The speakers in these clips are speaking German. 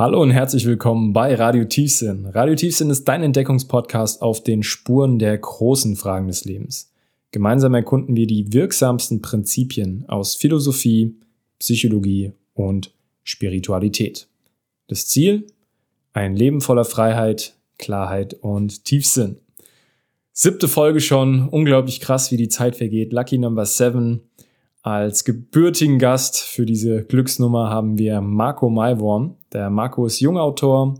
Hallo und herzlich willkommen bei Radio Tiefsinn. Radio Tiefsinn ist dein Entdeckungspodcast auf den Spuren der großen Fragen des Lebens. Gemeinsam erkunden wir die wirksamsten Prinzipien aus Philosophie, Psychologie und Spiritualität. Das Ziel? Ein Leben voller Freiheit, Klarheit und Tiefsinn. Siebte Folge schon, unglaublich krass, wie die Zeit vergeht. Lucky Number 7. Als gebürtigen Gast für diese Glücksnummer haben wir Marco Maiworm. Der Marco ist Jungautor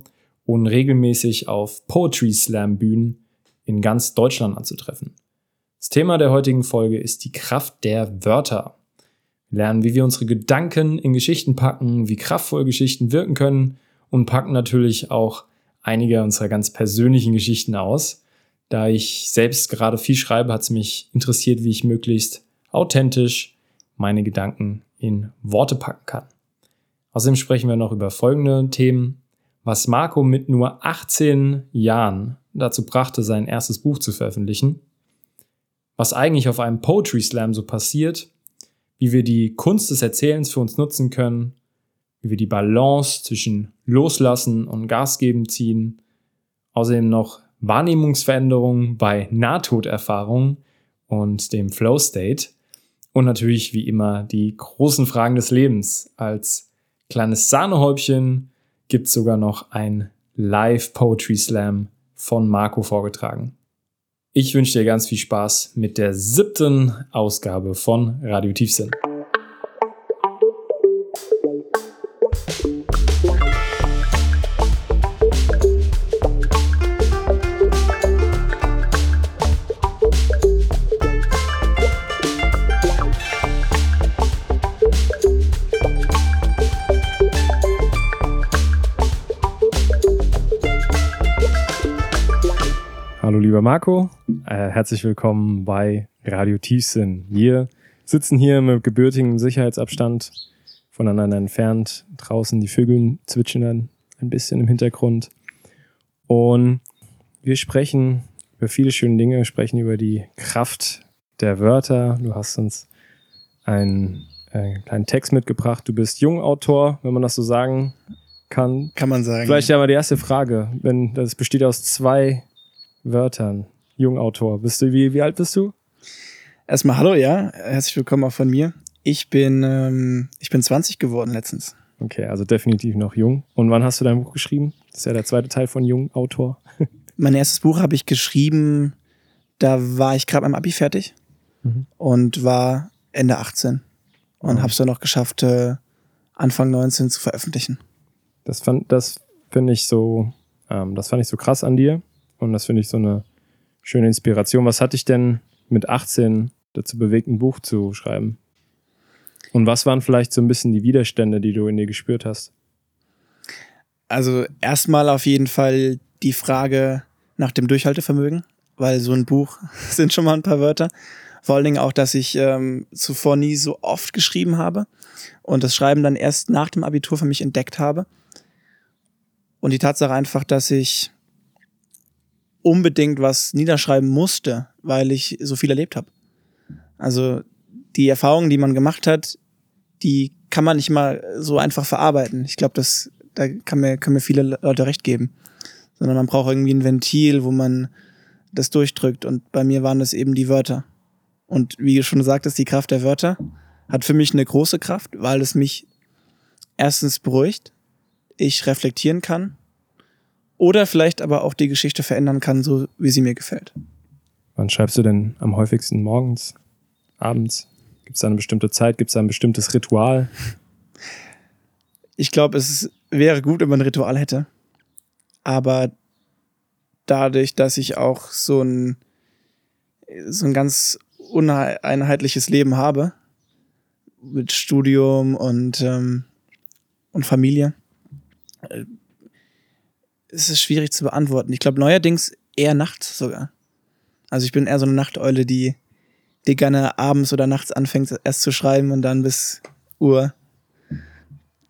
und regelmäßig auf Poetry Slam Bühnen in ganz Deutschland anzutreffen. Das Thema der heutigen Folge ist die Kraft der Wörter. Wir lernen, wie wir unsere Gedanken in Geschichten packen, wie kraftvoll Geschichten wirken können und packen natürlich auch einige unserer ganz persönlichen Geschichten aus. Da ich selbst gerade viel schreibe, hat es mich interessiert, wie ich möglichst authentisch meine Gedanken in Worte packen kann. Außerdem sprechen wir noch über folgende Themen. Was Marco mit nur 18 Jahren dazu brachte, sein erstes Buch zu veröffentlichen. Was eigentlich auf einem Poetry Slam so passiert. Wie wir die Kunst des Erzählens für uns nutzen können. Wie wir die Balance zwischen Loslassen und Gas geben ziehen. Außerdem noch Wahrnehmungsveränderungen bei Nahtoderfahrungen und dem Flow State und natürlich wie immer die großen Fragen des Lebens. Als kleines Sahnehäubchen gibt es sogar noch ein Live Poetry Slam von Marco vorgetragen. Ich wünsche dir ganz viel Spaß mit der siebten Ausgabe von Radio Tiefsinn. Lieber Marco. Äh, herzlich willkommen bei Radio Tiefsinn. Wir sitzen hier mit gebürtigem Sicherheitsabstand voneinander entfernt. Draußen die Vögel zwitschern ein bisschen im Hintergrund. Und wir sprechen über viele schöne Dinge, wir sprechen über die Kraft der Wörter. Du hast uns einen, einen äh, kleinen Text mitgebracht. Du bist Jungautor, wenn man das so sagen kann. Kann man sagen. Vielleicht ja mal die erste Frage. Wenn das besteht aus zwei Wörtern. Jungautor. Bist du, wie, wie alt bist du? Erstmal hallo, ja. Herzlich willkommen auch von mir. Ich bin, ähm, ich bin 20 geworden letztens. Okay, also definitiv noch jung. Und wann hast du dein Buch geschrieben? Das ist ja der zweite Teil von Jungautor. mein erstes Buch habe ich geschrieben, da war ich gerade beim Abi fertig mhm. und war Ende 18 und oh. habe es dann noch geschafft, äh, Anfang 19 zu veröffentlichen. Das fand, das finde ich so, ähm, das fand ich so krass an dir, und das finde ich so eine schöne Inspiration. Was hat dich denn mit 18 dazu bewegt, ein Buch zu schreiben? Und was waren vielleicht so ein bisschen die Widerstände, die du in dir gespürt hast? Also erstmal auf jeden Fall die Frage nach dem Durchhaltevermögen, weil so ein Buch sind schon mal ein paar Wörter. Vor allen Dingen auch, dass ich ähm, zuvor nie so oft geschrieben habe und das Schreiben dann erst nach dem Abitur für mich entdeckt habe. Und die Tatsache einfach, dass ich unbedingt was niederschreiben musste, weil ich so viel erlebt habe. Also die Erfahrungen, die man gemacht hat, die kann man nicht mal so einfach verarbeiten. Ich glaube, das da kann mir, können mir viele Leute recht geben. Sondern man braucht irgendwie ein Ventil, wo man das durchdrückt. Und bei mir waren das eben die Wörter. Und wie du schon gesagt hast, die Kraft der Wörter hat für mich eine große Kraft, weil es mich erstens beruhigt, ich reflektieren kann oder vielleicht aber auch die Geschichte verändern kann, so wie sie mir gefällt. Wann schreibst du denn am häufigsten morgens, abends? Gibt es da eine bestimmte Zeit? Gibt es da ein bestimmtes Ritual? Ich glaube, es wäre gut, wenn man ein Ritual hätte. Aber dadurch, dass ich auch so ein, so ein ganz uneinheitliches Leben habe, mit Studium und, ähm, und Familie, äh, es ist schwierig zu beantworten. Ich glaube neuerdings eher nachts sogar. Also ich bin eher so eine Nachteule, die, die gerne abends oder nachts anfängt erst zu schreiben und dann bis Uhr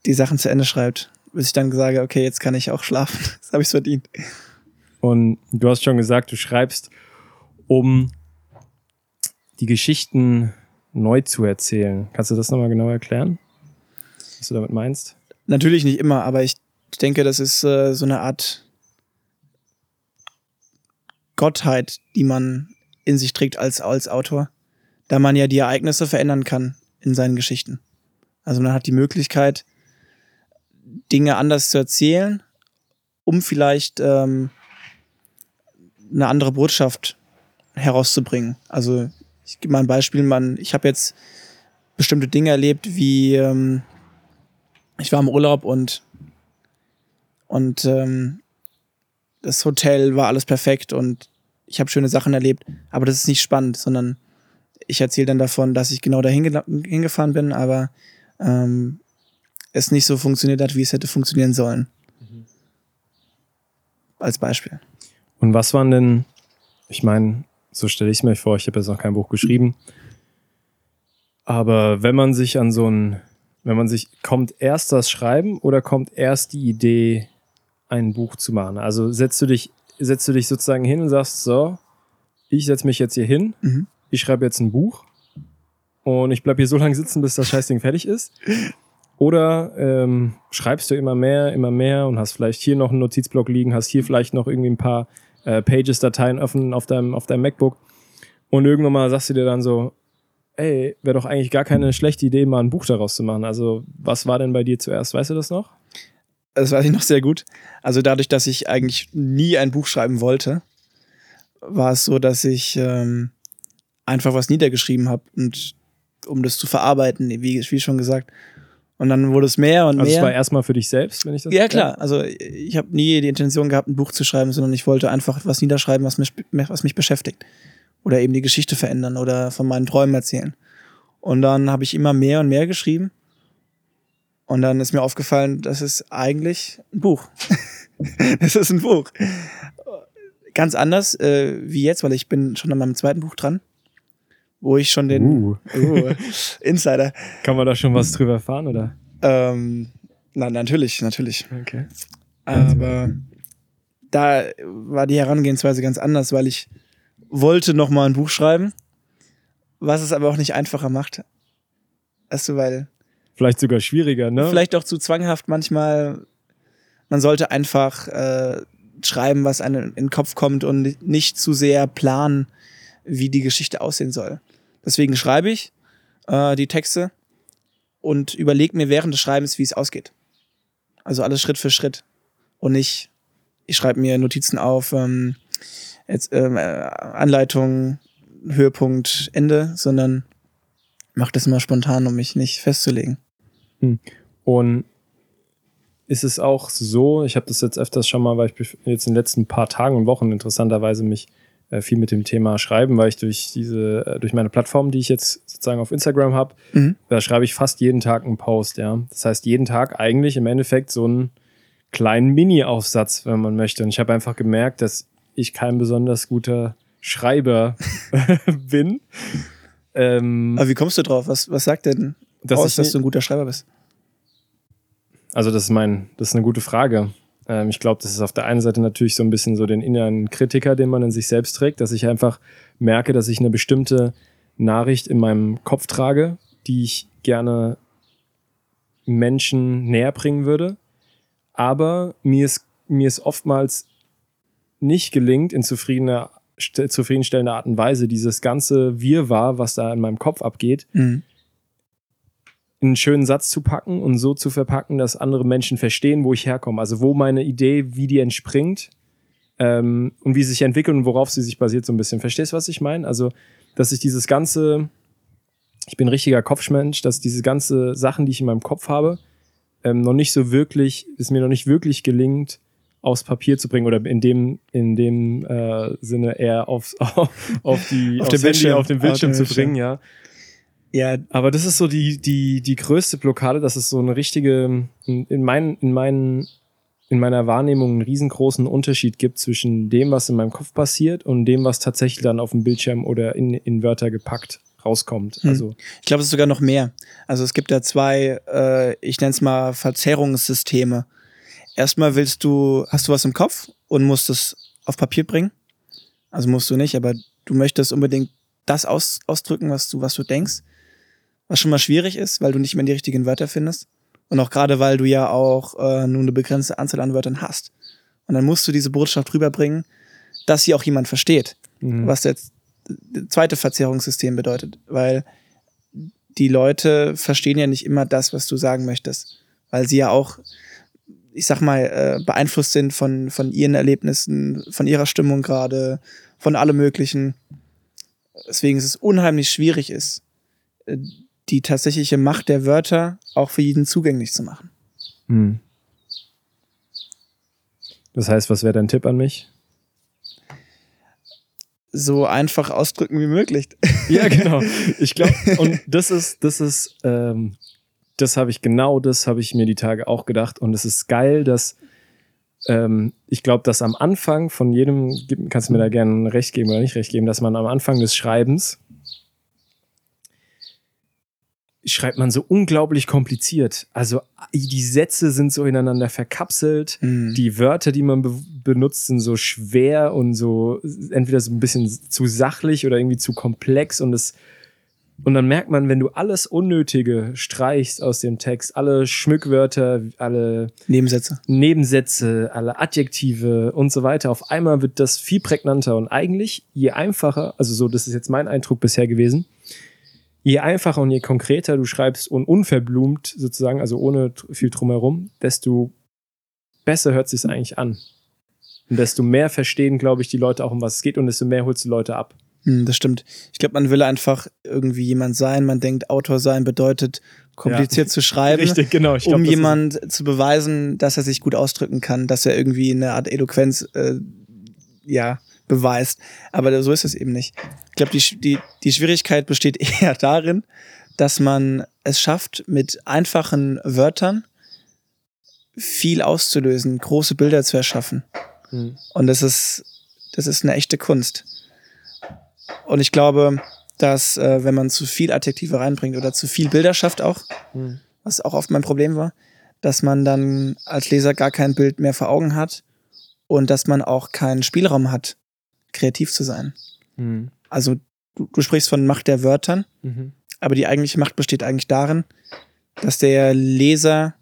die Sachen zu Ende schreibt. Bis ich dann sage, okay, jetzt kann ich auch schlafen. Das habe ich verdient. Und du hast schon gesagt, du schreibst, um die Geschichten neu zu erzählen. Kannst du das nochmal genau erklären? Was du damit meinst? Natürlich nicht immer, aber ich Ich denke, das ist äh, so eine Art Gottheit, die man in sich trägt als, als Autor, da man ja die Ereignisse verändern kann in seinen Geschichten. Also man hat die Möglichkeit, Dinge anders zu erzählen, um vielleicht ähm, eine andere Botschaft herauszubringen. Also ich gebe mal ein Beispiel, man, ich habe jetzt bestimmte Dinge erlebt, wie ähm, ich war im Urlaub und und ähm, das Hotel war alles perfekt und ich habe schöne Sachen erlebt, aber das ist nicht spannend, sondern ich erzähle dann davon, dass ich genau dahin hingefahren bin, aber ähm, es nicht so funktioniert hat, wie es hätte funktionieren sollen. Mhm. Als Beispiel. Und was waren denn, ich meine, so stelle ich es mir vor, ich habe jetzt noch kein Buch geschrieben, aber wenn man sich an so ein, wenn man sich, kommt erst das Schreiben oder kommt erst die Idee, ein Buch zu machen? Also setzt du dich setzt du dich sozusagen hin und sagst, so, ich setze mich jetzt hier hin, mhm. ich schreibe jetzt ein Buch und ich bleibe hier so lange sitzen, bis das Scheißding fertig ist. Oder ähm, schreibst du immer mehr, immer mehr und hast vielleicht hier noch einen Notizblock liegen, hast hier vielleicht noch irgendwie ein paar äh, Pages-Dateien offen auf deinem, auf deinem MacBook und irgendwann mal sagst du dir dann so, ey, wäre doch eigentlich gar keine schlechte Idee, mal ein Buch daraus zu machen. Also, was war denn bei dir zuerst? Weißt du das noch? Das weiß ich noch sehr gut. Also dadurch, dass ich eigentlich nie ein Buch schreiben wollte, war es so, dass ich ähm, einfach was niedergeschrieben habe und um das zu verarbeiten, wie, wie schon gesagt. Und dann wurde es mehr und also mehr. Also es war erstmal für dich selbst, wenn ich das Ja, klar. Also ich habe nie die Intention gehabt, ein Buch zu schreiben, sondern ich wollte einfach was niederschreiben, was mich, was mich beschäftigt. Oder eben die Geschichte verändern oder von meinen Träumen erzählen. Und dann habe ich immer mehr und mehr geschrieben. Und dann ist mir aufgefallen, das ist eigentlich ein Buch. Es ist ein Buch. Ganz anders äh, wie jetzt, weil ich bin schon an meinem zweiten Buch dran, wo ich schon den uh. Uh, Insider. Kann man da schon was drüber erfahren, oder? Ähm, na, natürlich, natürlich. Okay. Aber da war die Herangehensweise ganz anders, weil ich wollte noch mal ein Buch schreiben, was es aber auch nicht einfacher macht. Weißt du, weil Vielleicht sogar schwieriger, ne? Vielleicht auch zu zwanghaft manchmal. Man sollte einfach äh, schreiben, was einem in den Kopf kommt und nicht zu sehr planen, wie die Geschichte aussehen soll. Deswegen schreibe ich äh, die Texte und überlege mir während des Schreibens, wie es ausgeht. Also alles Schritt für Schritt. Und nicht, ich schreibe mir Notizen auf, ähm, jetzt, ähm, äh, Anleitung, Höhepunkt, Ende, sondern mache das immer spontan, um mich nicht festzulegen. Hm. Und ist es auch so, ich habe das jetzt öfters schon mal, weil ich jetzt in den letzten paar Tagen und Wochen interessanterweise mich äh, viel mit dem Thema schreiben, weil ich durch diese, äh, durch meine Plattform, die ich jetzt sozusagen auf Instagram habe, mhm. da schreibe ich fast jeden Tag einen Post, ja. Das heißt, jeden Tag eigentlich im Endeffekt so einen kleinen Mini-Aufsatz, wenn man möchte. Und ich habe einfach gemerkt, dass ich kein besonders guter Schreiber bin. Ähm, Aber wie kommst du drauf? Was, was sagt denn dass aus, dass du ein guter Schreiber bist? Also, das ist mein, das ist eine gute Frage. Ähm, ich glaube, das ist auf der einen Seite natürlich so ein bisschen so den inneren Kritiker, den man in sich selbst trägt, dass ich einfach merke, dass ich eine bestimmte Nachricht in meinem Kopf trage, die ich gerne Menschen näher bringen würde. Aber mir ist, mir ist oftmals nicht gelingt, in zufriedener, zufriedenstellender Art und Weise dieses ganze Wirrwarr, was da in meinem Kopf abgeht, mhm einen schönen Satz zu packen und so zu verpacken, dass andere Menschen verstehen, wo ich herkomme. Also wo meine Idee, wie die entspringt ähm, und wie sie sich entwickelt und worauf sie sich basiert, so ein bisschen. Verstehst du, was ich meine? Also, dass ich dieses ganze, ich bin ein richtiger Kopfmensch, dass diese ganze Sachen, die ich in meinem Kopf habe, ähm, noch nicht so wirklich, es mir noch nicht wirklich gelingt, aufs Papier zu bringen oder in dem, in dem äh, Sinne eher aufs, auf, die, auf, den Bildschirm, auf den Bildschirm zu bringen, ja. Ja, aber das ist so die, die, die größte Blockade, das ist so eine richtige, in, meinen, in, meinen, in meiner Wahrnehmung einen riesengroßen Unterschied gibt zwischen dem, was in meinem Kopf passiert und dem, was tatsächlich dann auf dem Bildschirm oder in, in Wörter gepackt rauskommt. Hm. Also ich glaube, es ist sogar noch mehr. Also es gibt da zwei, äh, ich nenne es mal Verzerrungssysteme. Erstmal willst du, hast du was im Kopf und musst es auf Papier bringen. Also musst du nicht, aber du möchtest unbedingt das aus, ausdrücken, was du, was du denkst was schon mal schwierig ist, weil du nicht mehr die richtigen Wörter findest. Und auch gerade, weil du ja auch äh, nur eine begrenzte Anzahl an Wörtern hast. Und dann musst du diese Botschaft rüberbringen, dass sie auch jemand versteht. Mhm. Was jetzt das zweite Verzerrungssystem bedeutet. Weil die Leute verstehen ja nicht immer das, was du sagen möchtest. Weil sie ja auch, ich sag mal, äh, beeinflusst sind von, von ihren Erlebnissen, von ihrer Stimmung gerade, von allem Möglichen. Deswegen ist es unheimlich schwierig ist, äh, die tatsächliche Macht der Wörter auch für jeden zugänglich zu machen. Hm. Das heißt, was wäre dein Tipp an mich? So einfach ausdrücken wie möglich. Ja, genau. Ich glaube, und das ist, das ist, ähm, das habe ich genau, das habe ich mir die Tage auch gedacht. Und es ist geil, dass ähm, ich glaube, dass am Anfang von jedem, kannst du mir da gerne recht geben oder nicht recht geben, dass man am Anfang des Schreibens schreibt man so unglaublich kompliziert. Also die Sätze sind so ineinander verkapselt, mhm. die Wörter, die man be benutzt, sind so schwer und so entweder so ein bisschen zu sachlich oder irgendwie zu komplex und es und dann merkt man, wenn du alles Unnötige streichst aus dem Text, alle Schmückwörter, alle Nebensätze, Nebensätze, alle Adjektive und so weiter, auf einmal wird das viel prägnanter und eigentlich je einfacher, also so, das ist jetzt mein Eindruck bisher gewesen, je einfacher und je konkreter du schreibst und unverblumt sozusagen, also ohne viel drumherum, desto besser hört sich eigentlich an. Und desto mehr verstehen, glaube ich, die Leute auch, um was es geht und desto mehr holst du Leute ab. Hm, das stimmt. Ich glaube, man will einfach irgendwie jemand sein. Man denkt, Autor sein bedeutet, kompliziert ja. zu schreiben. Richtig, genau. Glaub, um jemand zu beweisen, dass er sich gut ausdrücken kann, dass er irgendwie eine Art Eloquenz, äh, ja, beweist. Aber so ist es eben nicht. Ich glaube, die, die, die Schwierigkeit besteht eher darin, dass man es schafft, mit einfachen Wörtern viel auszulösen, große Bilder zu erschaffen. Mhm. Und das ist, das ist eine echte Kunst. Und ich glaube, dass äh, wenn man zu viel Adjektive reinbringt oder zu viel Bilder schafft auch, mhm. was auch oft mein Problem war, dass man dann als Leser gar kein Bild mehr vor Augen hat und dass man auch keinen Spielraum hat, kreativ zu sein. Mhm. Also du, du, sprichst von Macht der Wörtern, mhm. aber die eigentliche Macht besteht eigentlich darin, dass der Leser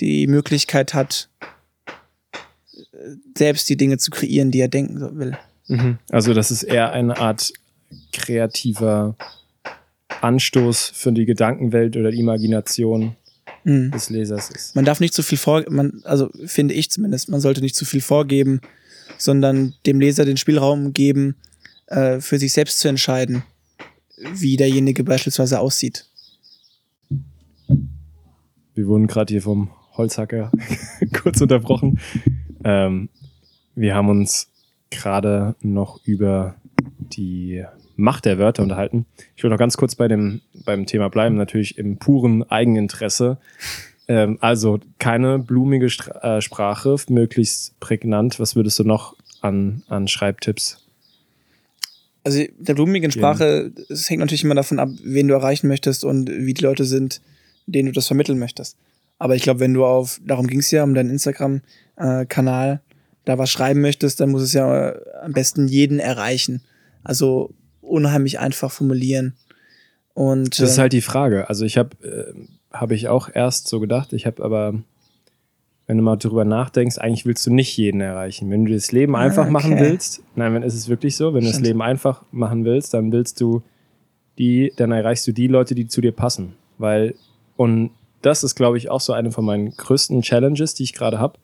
die Möglichkeit hat, selbst die Dinge zu kreieren, die er denken will. Mhm. Also das ist eher eine Art kreativer Anstoß für die Gedankenwelt oder die Imagination mhm. des Lesers ist. Man darf nicht zu viel vor, man, also finde ich zumindest, man sollte nicht zu viel vorgeben, sondern dem Leser den Spielraum geben, äh, für sich selbst zu entscheiden, wie derjenige beispielsweise aussieht. Wir wurden gerade hier vom Holzhacker kurz unterbrochen. Ähm, wir haben uns gerade noch über die Macht der Wörter unterhalten. Ich will noch ganz kurz bei dem, beim Thema bleiben, natürlich im puren Eigeninteresse. Ähm, also keine blumige Stra äh, Sprache, möglichst prägnant. Was würdest du noch an, an Schreibtipps? Also der blumigen Sprache, es hängt natürlich immer davon ab, wen du erreichen möchtest und wie die Leute sind, denen du das vermitteln möchtest. Aber ich glaube, wenn du auf, darum ging es ja, um deinen Instagram-Kanal, da was schreiben möchtest, dann muss es ja äh, am besten jeden erreichen. Also unheimlich einfach formulieren. Und, das ist halt die Frage. Also ich habe äh, habe ich auch erst so gedacht. Ich habe aber, wenn du mal drüber nachdenkst, eigentlich willst du nicht jeden erreichen. Wenn du das Leben ah, einfach okay. machen willst, nein, wenn ist es wirklich so, wenn du das Leben einfach machen willst, dann willst du die, dann erreichst du die Leute, die zu dir passen. Weil, und das ist, glaube ich, auch so eine von meinen größten Challenges, die ich gerade habe,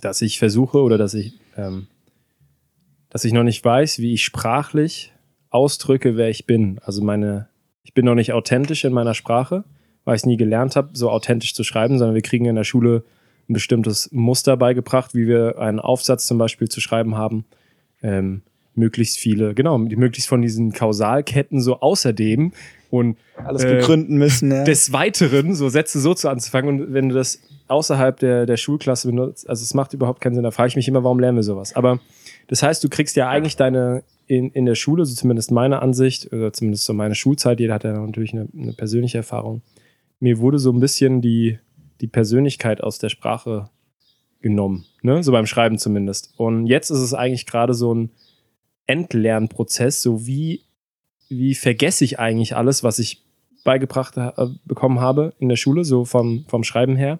dass ich versuche oder dass ich, ähm, dass ich noch nicht weiß, wie ich sprachlich ausdrücke, wer ich bin. Also meine ich bin noch nicht authentisch in meiner Sprache, weil ich es nie gelernt habe, so authentisch zu schreiben, sondern wir kriegen in der Schule ein bestimmtes Muster beigebracht, wie wir einen Aufsatz zum Beispiel zu schreiben haben. Ähm, möglichst viele, genau, möglichst von diesen Kausalketten so außerdem und alles äh, begründen müssen. Ja. Des Weiteren so Sätze so zu anzufangen und wenn du das außerhalb der, der Schulklasse benutzt, also es macht überhaupt keinen Sinn, da frage ich mich immer, warum lernen wir sowas? Aber das heißt, du kriegst ja eigentlich deine in, in der Schule, so zumindest meine Ansicht, oder zumindest so meine Schulzeit, jeder hat ja natürlich eine, eine persönliche Erfahrung. Mir wurde so ein bisschen die, die Persönlichkeit aus der Sprache genommen, ne? so beim Schreiben zumindest. Und jetzt ist es eigentlich gerade so ein Entlernprozess, so wie, wie vergesse ich eigentlich alles, was ich beigebracht äh, bekommen habe in der Schule, so vom, vom Schreiben her.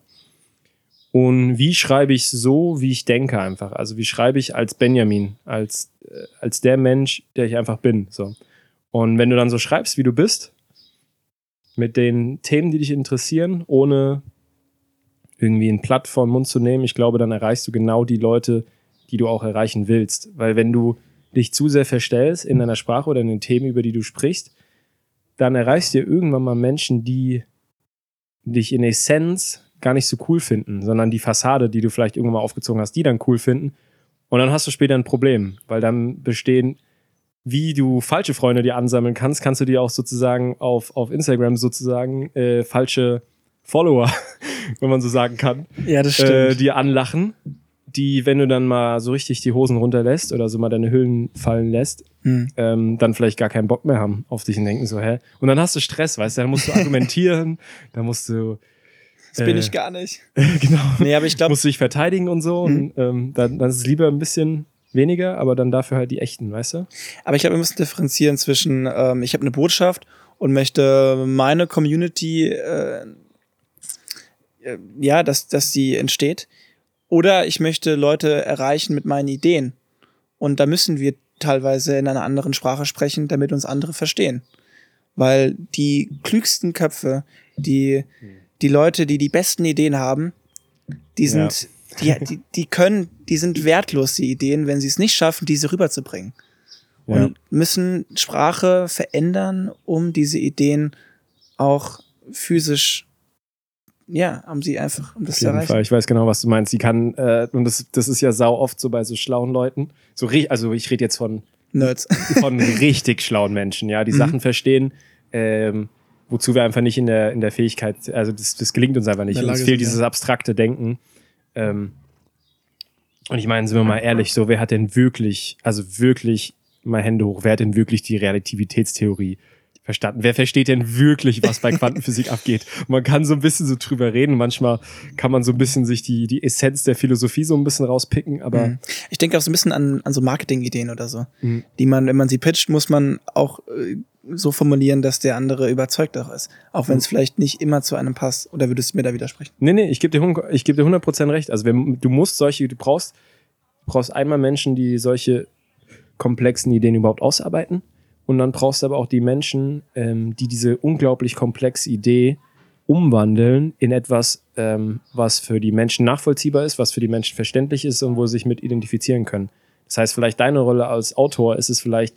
Und wie schreibe ich so, wie ich denke einfach? Also wie schreibe ich als Benjamin, als, äh, als der Mensch, der ich einfach bin. So. Und wenn du dann so schreibst, wie du bist, mit den Themen, die dich interessieren, ohne irgendwie ein Platt vor den Mund zu nehmen, ich glaube, dann erreichst du genau die Leute, die du auch erreichen willst. Weil wenn du dich zu sehr verstellst in deiner Sprache oder in den Themen, über die du sprichst, dann erreichst du irgendwann mal Menschen, die dich in Essenz gar nicht so cool finden, sondern die Fassade, die du vielleicht irgendwann mal aufgezogen hast, die dann cool finden. Und dann hast du später ein Problem, weil dann bestehen, wie du falsche Freunde dir ansammeln kannst, kannst du dir auch sozusagen auf, auf Instagram sozusagen äh, falsche Follower, wenn man so sagen kann, Ja, das äh, dir anlachen, die, wenn du dann mal so richtig die Hosen runterlässt oder so mal deine Hüllen fallen lässt, Hm. ähm, dann vielleicht gar keinen Bock mehr haben auf dich und denken so, hä? Und dann hast du Stress, weißt du, dann musst du argumentieren, dann musst du, Das bin äh, ich gar nicht. genau, Nee, aber ich glaube, musst du dich verteidigen und so. Und ähm, dann, dann ist es lieber ein bisschen weniger, aber dann dafür halt die echten, weißt du? aber ich glaube, wir müssen differenzieren zwischen, ähm, ich habe eine Botschaft und möchte meine Community, äh, äh, ja, dass, dass sie entsteht. Oder ich möchte Leute erreichen mit meinen Ideen. Und da müssen wir teilweise in einer anderen Sprache sprechen, damit uns andere verstehen. Weil die klügsten Köpfe, die, die Leute, die die besten Ideen haben, die sind, die, die, die können, die sind wertlos, die Ideen, wenn sie es nicht schaffen, diese rüberzubringen. Ja. Und müssen Sprache verändern, um diese Ideen auch physisch, ja, um sie einfach, um das Auf zu jeden erreichen. Fall. Ich weiß genau, was du meinst. Die kann, äh, und das, das ist ja sau oft so bei so schlauen Leuten. So, also ich rede jetzt von, Nerds. von richtig schlauen Menschen, ja, die Mhm. Sachen verstehen, ähm, wozu wir einfach nicht in der, in der Fähigkeit, also das, das gelingt uns einfach nicht. Uns fehlt dieses abstrakte Denken. Ähm, und ich meine, sind wir mal ehrlich, so, wer hat denn wirklich, also wirklich, mal Hände hoch, wer hat denn wirklich die Relativitätstheorie verstanden? Wer versteht denn wirklich, was bei Quantenphysik abgeht? Man kann so ein bisschen so drüber reden. Manchmal kann man so ein bisschen sich die, die Essenz der Philosophie so ein bisschen rauspicken, aber Mhm. Ich denke auch so ein bisschen an, an so Marketing-Ideen oder so, Mhm. die man, wenn man sie pitcht, muss man auch äh, so formulieren, dass der andere überzeugt auch ist. Auch wenn es vielleicht nicht immer zu einem passt. Oder würdest du mir da widersprechen? Nee, nee, ich gebe dir, ich geb dir 100% recht. Also wenn, du musst solche, du brauchst, brauchst einmal Menschen, die solche komplexen Ideen überhaupt ausarbeiten. Und dann brauchst du aber auch die Menschen, ähm, die diese unglaublich komplexe Idee umwandeln in etwas, ähm, was für die Menschen nachvollziehbar ist, was für die Menschen verständlich ist und wo sie sich mit identifizieren können. Das heißt, vielleicht deine Rolle als Autor ist es vielleicht,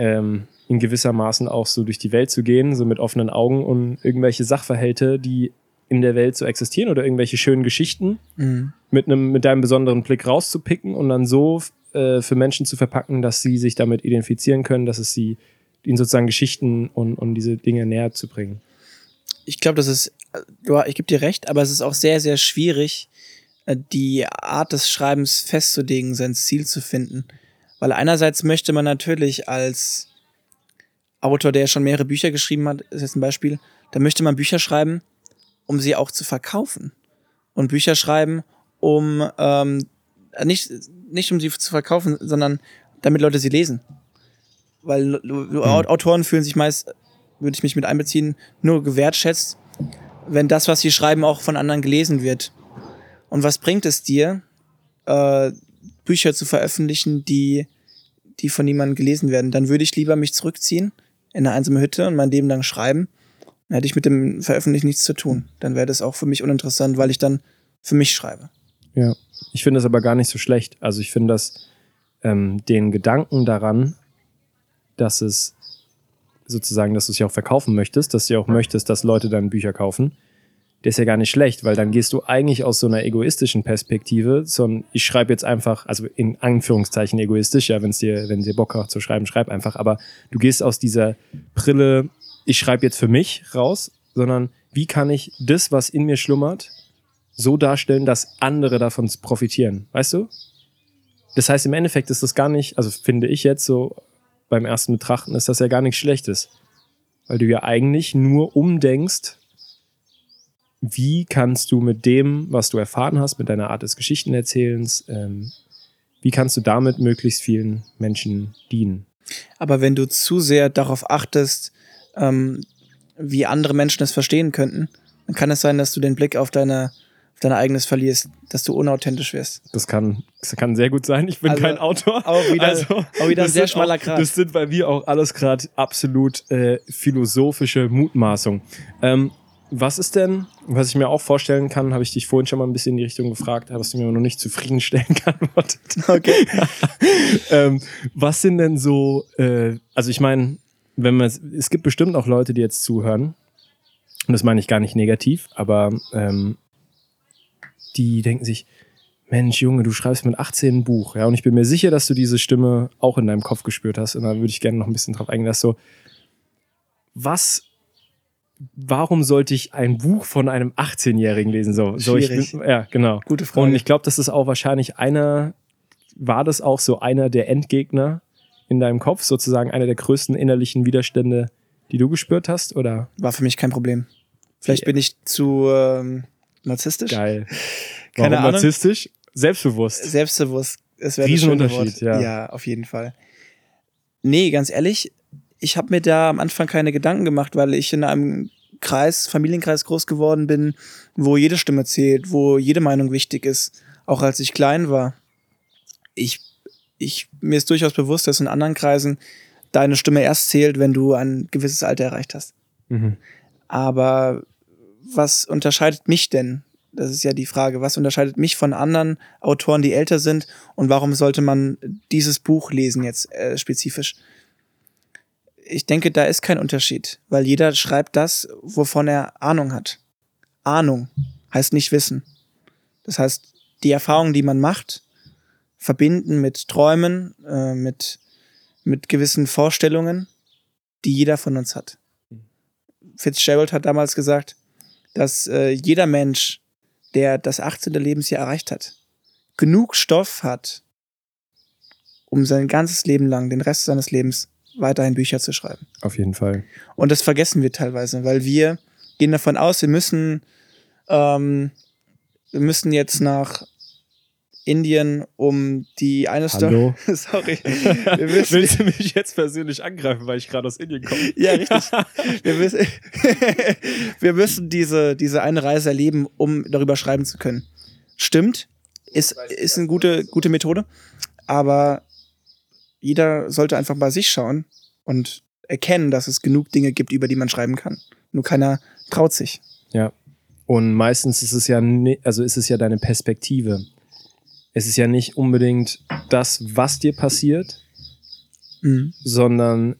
ähm, in gewisser Maßen auch so durch die Welt zu gehen, so mit offenen Augen und irgendwelche Sachverhalte, die in der Welt so existieren oder irgendwelche schönen Geschichten Mhm. mit einem mit deinem besonderen Blick rauszupicken und dann so äh, für Menschen zu verpacken, dass sie sich damit identifizieren können, dass es sie ihnen sozusagen Geschichten und, und diese Dinge näher zu bringen. Ich glaube, das ist, du, ich gebe dir recht, aber es ist auch sehr, sehr schwierig, äh, die Art des Schreibens festzulegen, sein Ziel zu finden. Weil einerseits möchte man natürlich als Autor, der schon mehrere Bücher geschrieben hat, ist jetzt ein Beispiel, da möchte man Bücher schreiben, um sie auch zu verkaufen. Und Bücher schreiben, um ähm, nicht, nicht um sie zu verkaufen, sondern damit Leute sie lesen. Weil hm. Autoren fühlen sich meist, würde ich mich mit einbeziehen, nur gewertschätzt, wenn das, was sie schreiben, auch von anderen gelesen wird. Und was bringt es dir, äh, Bücher zu veröffentlichen, die, die von niemandem gelesen werden? Dann würde ich lieber mich zurückziehen in eine einsame Hütte und mein Leben lang schreiben. Dann hätte ich mit dem Veröffentlichen nichts zu tun. Dann wäre das auch für mich uninteressant, weil ich dann für mich schreibe. Ja, ich finde das aber gar nicht so schlecht. Also ich finde das ähm, den Gedanken daran, dass es sozusagen, dass du es ja auch verkaufen möchtest, dass du ja auch möchtest, dass Leute deine Bücher kaufen, der ist ja gar nicht schlecht, weil dann gehst du eigentlich aus so einer egoistischen Perspektive, sondern ich schreibe jetzt einfach, also in Anführungszeichen egoistisch, ja, wenn es dir, wenn dir Bock hat zu schreiben, schreib einfach, aber du gehst aus dieser Brille, ich schreibe jetzt für mich raus, sondern wie kann ich das, was in mir schlummert, so darstellen, dass andere davon profitieren, weißt du? Das heißt, im Endeffekt ist das gar nicht, also finde ich jetzt so beim ersten Betrachten, ist das ja gar nichts Schlechtes. Weil du ja eigentlich nur umdenkst, wie kannst du mit dem, was du erfahren hast, mit deiner Art des Geschichtenerzählens, ähm, wie kannst du damit möglichst vielen Menschen dienen? Aber wenn du zu sehr darauf achtest, ähm, wie andere Menschen es verstehen könnten, dann kann es sein, dass du den Blick auf deine, auf dein eigenes verlierst, dass du unauthentisch wirst. Das kann, das kann sehr gut sein. Ich bin Also, kein Autor. auch wieder- also, auch wieder ein sehr schmaler Grat. Das sind bei mir auch alles gerade absolut äh, philosophische Mutmaßungen. Ähm, was ist denn, was ich mir auch vorstellen kann, habe ich dich vorhin schon mal ein bisschen in die Richtung gefragt, hast du mir aber noch nicht zufriedenstellend geantwortet. Okay. ähm, was sind denn so, äh, also ich meine, wenn man, es gibt bestimmt auch Leute, die jetzt zuhören, und das meine ich gar nicht negativ, aber ähm, die denken sich, Mensch, Junge, du schreibst mit 18 ein Buch, ja, und ich bin mir sicher, dass du diese Stimme auch in deinem Kopf gespürt hast, und da würde ich gerne noch ein bisschen drauf eingehen, dass so, was, warum sollte ich ein Buch von einem 18-Jährigen lesen? So, so ich ja, genau. Gute Frage. Und ich glaube, das ist auch wahrscheinlich einer, war das auch so einer der Endgegner in deinem Kopf, sozusagen einer der größten innerlichen Widerstände, die du gespürt hast? Oder War für mich kein Problem. Vielleicht bin ich zu ähm, narzisstisch, geil? Keine Warum Ahnung. narzisstisch? Selbstbewusst. selbstbewusst. Es wäre Riesenunterschied, ja. Ja, auf jeden Fall. Nee, ganz ehrlich, ich habe mir da am Anfang keine Gedanken gemacht, weil ich in einem Kreis, Familienkreis groß geworden bin, wo jede Stimme zählt, wo jede Meinung wichtig ist, auch als ich klein war. Ich, ich, mir ist durchaus bewusst, dass in anderen Kreisen deine Stimme erst zählt, wenn du ein gewisses Alter erreicht hast. Mhm. Aber was unterscheidet mich denn? Das ist ja die Frage. Was unterscheidet mich von anderen Autoren, die älter sind? Und warum sollte man dieses Buch lesen jetzt äh, spezifisch? Ich denke, da ist kein Unterschied, weil jeder schreibt das, wovon er Ahnung hat. Ahnung heißt nicht Wissen. Das heißt, die Erfahrungen, die man macht, verbinden mit Träumen, äh, mit, mit gewissen Vorstellungen, die jeder von uns hat. Fitzgerald hat damals gesagt, dass äh, jeder Mensch, der das 18. Lebensjahr erreicht hat, genug Stoff hat, um sein ganzes Leben lang, den Rest seines Lebens, weiterhin Bücher zu schreiben. Auf jeden Fall. Und das vergessen wir teilweise, weil wir gehen davon aus, wir müssen, ähm, wir müssen jetzt nach Indien, um die eine Story. Hallo? Sorry. Wir müssen, Willst du mich jetzt persönlich angreifen, weil ich gerade aus Indien komme? Ja, richtig. Wir müssen, wir müssen diese, diese eine Reise erleben, um darüber schreiben zu können. Stimmt, ist, ist eine gute, gute Methode, aber jeder sollte einfach bei sich schauen und erkennen, dass es genug Dinge gibt, über die man schreiben kann. Nur keiner traut sich. Ja. Und meistens ist es ja, also ist es ja deine Perspektive. Es ist ja nicht unbedingt das, was dir passiert, Mhm. sondern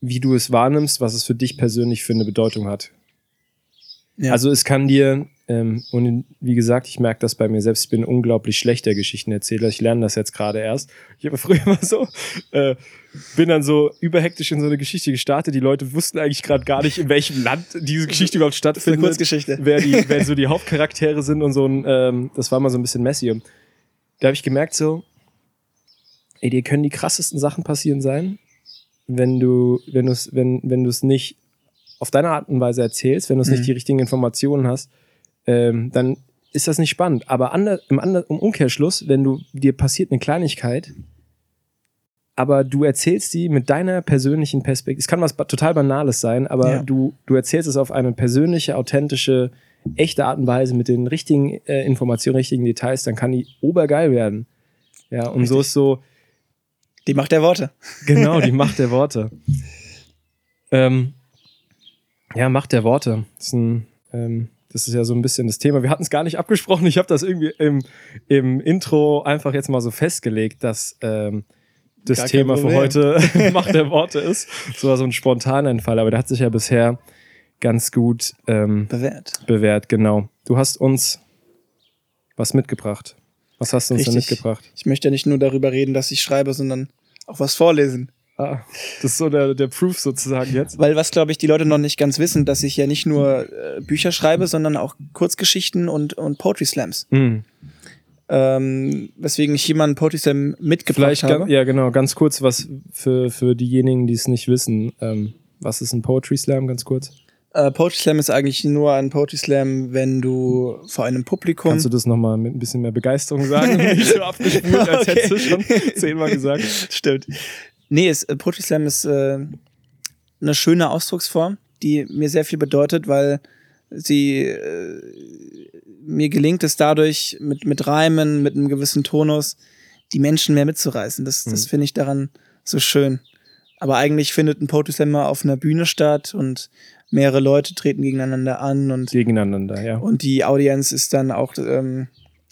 wie du es wahrnimmst, was es für dich persönlich für eine Bedeutung hat. Ja. Also es kann dir, ähm, und wie gesagt, ich merke das bei mir selbst, ich bin unglaublich schlechter Geschichtenerzähler. Ich lerne das jetzt gerade erst. Ich habe früher immer so, äh, bin dann so überhektisch in so eine Geschichte gestartet. Die Leute wussten eigentlich gerade gar nicht, in welchem Land diese Geschichte überhaupt Das ist eine stattfindet Kurzgeschichte. wer, die, wer so die Hauptcharaktere sind und so ein, ähm, das war mal so ein bisschen messy. Da habe ich gemerkt so, ey, dir können die krassesten Sachen passieren sein, wenn du, wenn du es, wenn, wenn du es nicht auf deine Art und Weise erzählst, wenn du es Mhm. nicht die richtigen Informationen hast, ähm, dann ist das nicht spannend. Aber ander, im, ander, im Umkehrschluss, wenn du dir passiert eine Kleinigkeit, aber du erzählst die mit deiner persönlichen Perspektive. Es kann was total Banales sein, aber Ja. du, du erzählst es auf eine persönliche, authentische, echte Art und Weise mit den richtigen äh, Informationen, richtigen Details, dann kann die obergeil werden. Ja, und so Richtig. ist so, Die Macht der Worte. genau, die Macht der Worte. Ähm, ja, Macht der Worte. Das ist, ein, ähm, das ist ja so ein bisschen das Thema. Wir hatten es gar nicht abgesprochen. Ich habe das irgendwie im, im Intro einfach jetzt mal so festgelegt, dass ähm, das Gar Thema für heute Macht der Worte ist. So war so ein spontaner Fall, aber der hat sich ja bisher ganz gut ähm, Bewährt. bewährt, genau. Du hast uns was mitgebracht. Was hast du uns denn Richtig. mitgebracht? Ich möchte ja nicht nur darüber reden, dass ich schreibe, sondern auch was vorlesen. Ah, das ist so der, der Proof sozusagen jetzt. Weil was, glaube ich, die Leute noch nicht ganz wissen, dass ich ja nicht nur äh, Bücher schreibe, sondern auch Kurzgeschichten und, und Poetry Slams. Hm. Ähm, weswegen ich jemanden Poetry Slam mitgebracht Vielleicht, habe. ja genau, ganz kurz, was für, für diejenigen, die es nicht wissen, ähm, was ist ein Poetry Slam, ganz kurz? Äh, Poetry Slam ist eigentlich nur ein Poetry Slam, wenn du vor einem Publikum. Kannst du das nochmal mit ein bisschen mehr Begeisterung sagen? Nicht so abgespult, als Okay. hättest du schon zehnmal gesagt. Stimmt. Nee, es, äh, Poetry Slam ist äh, eine schöne Ausdrucksform, die mir sehr viel bedeutet, weil sie äh, mir gelingt es dadurch mit, mit Reimen, mit einem gewissen Tonus, die Menschen mehr mitzureißen. Das, das Mhm. finde ich daran so schön. Aber eigentlich findet ein Poetry Slam immer auf einer Bühne statt und mehrere Leute treten gegeneinander an und, Gegeneinander, ja. und die Audienz ist dann auch, ähm,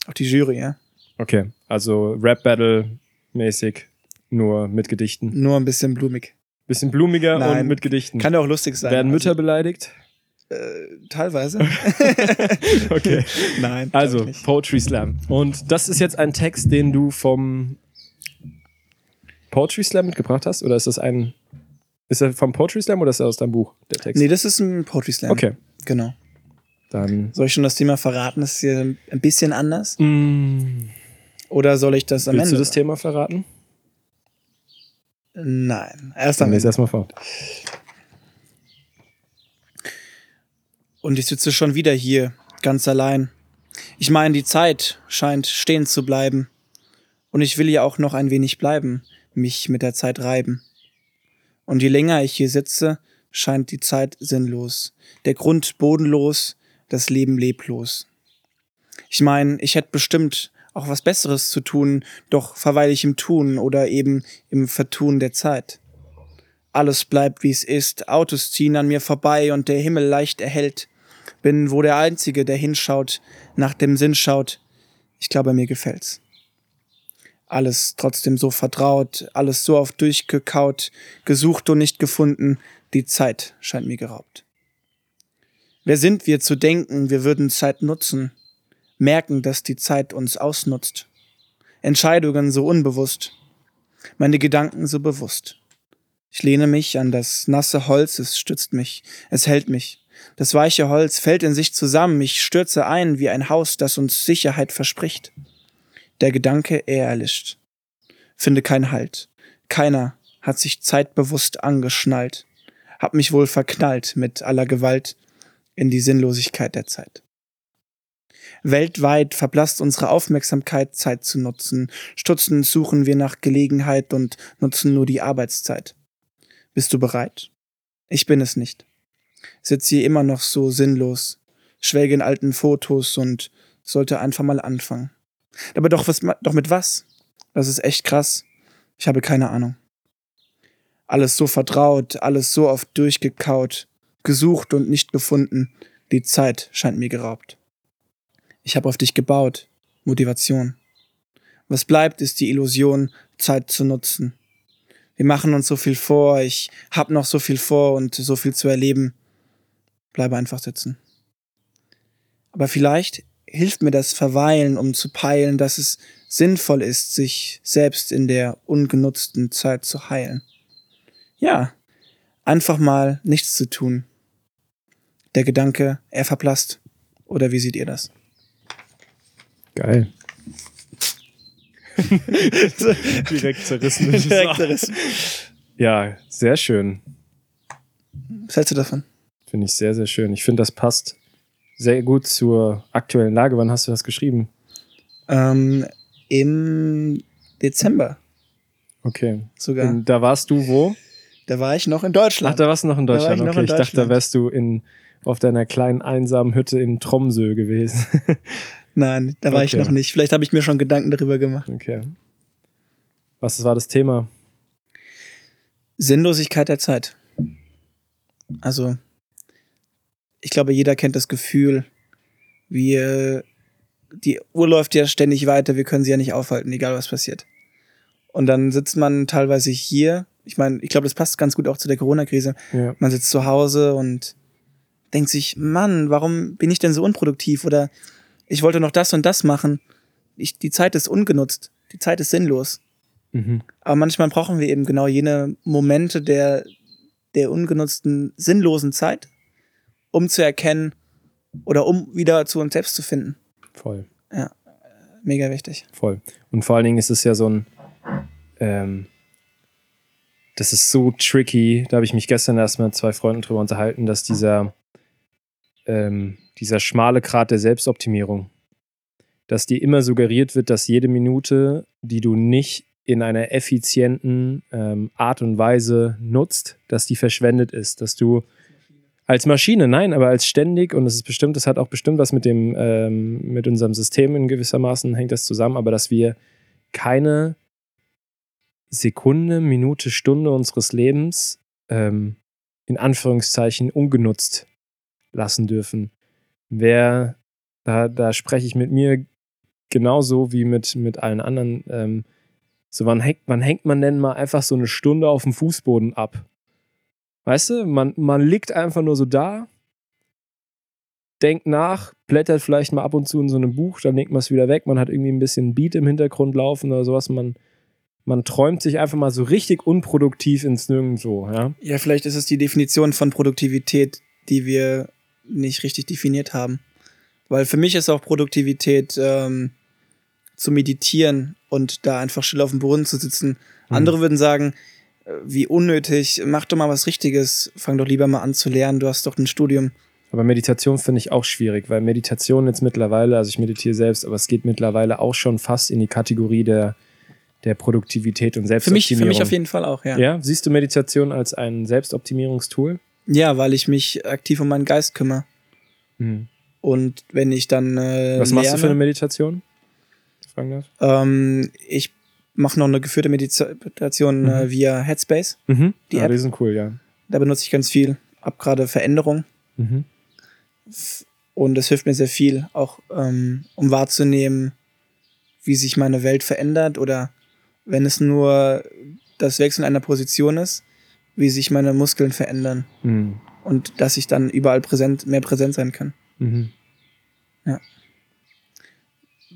auch die Jury, ja. Okay, also Rap-Battle-mäßig, nur mit Gedichten. Nur ein bisschen blumig. Bisschen blumiger Nein. und mit Gedichten. Kann ja auch lustig sein. Werden Mütter beleidigt? Also, äh, teilweise. Okay. Nein. Also. Poetry Slam. Und das ist jetzt ein Text, den du vom Poetry Slam mitgebracht hast? Oder ist das ein. Ist er vom Poetry Slam oder ist er aus deinem Buch, der Text? Nee, das ist ein Poetry Slam. Okay, Genau. dann. Soll ich schon das Thema verraten? Das ist hier ein bisschen anders. Mm, Oder soll ich das am willst Ende? du das Thema verraten? Nein. Erst Dann am Ende. erstmal vor. Und ich sitze schon wieder hier, ganz allein. Ich meine, die Zeit scheint stehen zu bleiben. Und ich will ja auch noch ein wenig bleiben, mich mit der Zeit reiben. Und je länger ich hier sitze, scheint die Zeit sinnlos, der Grund bodenlos, das Leben leblos. Ich meine, ich hätte bestimmt auch was Besseres zu tun, doch verweile ich im Tun oder eben im Vertun der Zeit. Alles bleibt wie es ist, Autos ziehen an mir vorbei und der Himmel leicht erhellt. Bin wo der Einzige, der hinschaut, nach dem Sinn schaut. Ich glaube, mir gefällt's. Alles trotzdem so vertraut, alles so oft durchgekaut, gesucht und nicht gefunden, die Zeit scheint mir geraubt. Wer sind wir zu denken, wir würden Zeit nutzen, merken, dass die Zeit uns ausnutzt. Entscheidungen so unbewusst, meine Gedanken so bewusst. Ich lehne mich an das nasse Holz, es stützt mich, es hält mich. Das weiche Holz fällt in sich zusammen, ich stürze ein wie ein Haus, das uns Sicherheit verspricht. Der Gedanke, er erlischt. Finde kein Halt. Keiner hat sich zeitbewusst angeschnallt, hab mich wohl verknallt mit aller Gewalt in die Sinnlosigkeit der Zeit. Weltweit verblasst unsere Aufmerksamkeit, Zeit zu nutzen. Stutzend suchen wir nach Gelegenheit und nutzen nur die Arbeitszeit. Bist du bereit? Ich bin es nicht. Sitz hier immer noch so sinnlos, schwelge in alten Fotos und sollte einfach mal anfangen. Aber doch, was, doch mit was? Das ist echt krass. Ich habe keine Ahnung. Alles so vertraut, alles so oft durchgekaut, gesucht und nicht gefunden. Die Zeit scheint mir geraubt. Ich habe auf dich gebaut. Motivation. Was bleibt, ist die Illusion, Zeit zu nutzen. Wir machen uns so viel vor, ich hab noch so viel vor und so viel zu erleben. Bleibe einfach sitzen. Aber vielleicht hilft mir das Verweilen, um zu peilen, dass es sinnvoll ist, sich selbst in der ungenutzten Zeit zu heilen. Ja, einfach mal nichts zu tun. Der Gedanke, er verblasst. Oder wie seht ihr das? Geil. Direkt zerrissen. Direkt zerrissen. Ja, sehr schön. Was hältst du davon? Finde ich sehr, sehr schön. Ich finde, das passt sehr gut zur aktuellen Lage. Wann hast du das geschrieben? Ähm, Im Dezember Okay. sogar. Und da warst du wo? da war ich noch in Ach, Deutschland. da warst du noch in Da war Deutschland. ich noch okay, in ich dachte, da Deutschland. wärst du in, auf deiner kleinen einsamen Hütte in Tromsø gewesen. Nein, da war ich Okay. noch nicht. Vielleicht habe ich mir schon Gedanken darüber gemacht. okay. Was war das Thema? Sinnlosigkeit der Zeit. Also, ich glaube, jeder kennt das Gefühl, wir, die Uhr läuft ja ständig weiter, wir können sie ja nicht aufhalten, egal was passiert. Und dann sitzt man teilweise hier. Ich meine, ich glaube, das passt ganz gut auch zu der Corona-Krise. Ja. Man sitzt zu Hause und denkt sich, Mann, warum bin ich denn so unproduktiv? Oder ich wollte noch das und das machen. Ich, die Zeit ist ungenutzt. Die Zeit ist sinnlos. Mhm. Aber manchmal brauchen wir eben genau jene Momente der, der ungenutzten, sinnlosen Zeit, um zu erkennen oder um wieder zu uns selbst zu finden. Voll. Mega wichtig. Voll. Und vor allen Dingen ist es ja so ein, ähm, das ist so tricky. Da habe ich mich gestern erst mit zwei Freunden drüber unterhalten, dass dieser, ähm, dieser schmale Grat der Selbstoptimierung, dass dir immer suggeriert wird, dass jede Minute, die du nicht in einer effizienten ähm, Art und Weise nutzt, dass die verschwendet ist, dass du Als Maschine, nein, aber als ständig und es ist bestimmt, das hat auch bestimmt was mit dem, ähm, mit unserem System in gewissermaßen hängt das zusammen, aber dass wir keine Sekunde, Minute, Stunde unseres Lebens ähm, in Anführungszeichen ungenutzt lassen dürfen. Wer, da, da spreche ich mit mir genauso wie mit, mit allen anderen. Ähm, so, wann hängt, wann hängt man denn mal einfach so eine Stunde auf dem Fußboden ab? Weißt du, man, man liegt einfach nur so da, denkt nach, blättert vielleicht mal ab und zu in so einem Buch, dann legt man es wieder weg, man hat irgendwie ein bisschen Beat im Hintergrund laufen oder sowas, man, man träumt sich einfach mal so richtig unproduktiv ins Nirgendwo, ja. Ja, vielleicht ist es die Definition von Produktivität, die wir nicht richtig definiert haben. Weil für mich ist auch Produktivität ähm, zu meditieren und da einfach still auf dem Boden zu sitzen. Mhm. Andere würden sagen, wie unnötig, mach doch mal was Richtiges, fang doch lieber mal an zu lernen, du hast doch ein Studium. Aber Meditation finde ich auch schwierig, weil Meditation jetzt mittlerweile, also ich meditiere selbst, aber es geht mittlerweile auch schon fast in die Kategorie der, der Produktivität und Selbstoptimierung. Für mich, für mich auf jeden Fall auch, ja. Ja, siehst du Meditation als ein Selbstoptimierungstool? Ja, weil ich mich aktiv um meinen Geist kümmere. Hm. Und wenn ich dann. Äh, Was machst lerne, du für eine Meditation? Fragen Ähm, ich mache noch eine geführte Meditation mhm. äh, via Headspace. Mhm. Die, ah, die sind cool, ja. Da benutze ich ganz viel. Ab gerade Veränderung. Mhm. Und das hilft mir sehr viel, auch ähm, um wahrzunehmen, wie sich meine Welt verändert oder wenn es nur das Wechseln einer Position ist, wie sich meine Muskeln verändern. Mhm. Und dass ich dann überall präsent, mehr präsent sein kann. Mhm. Ja.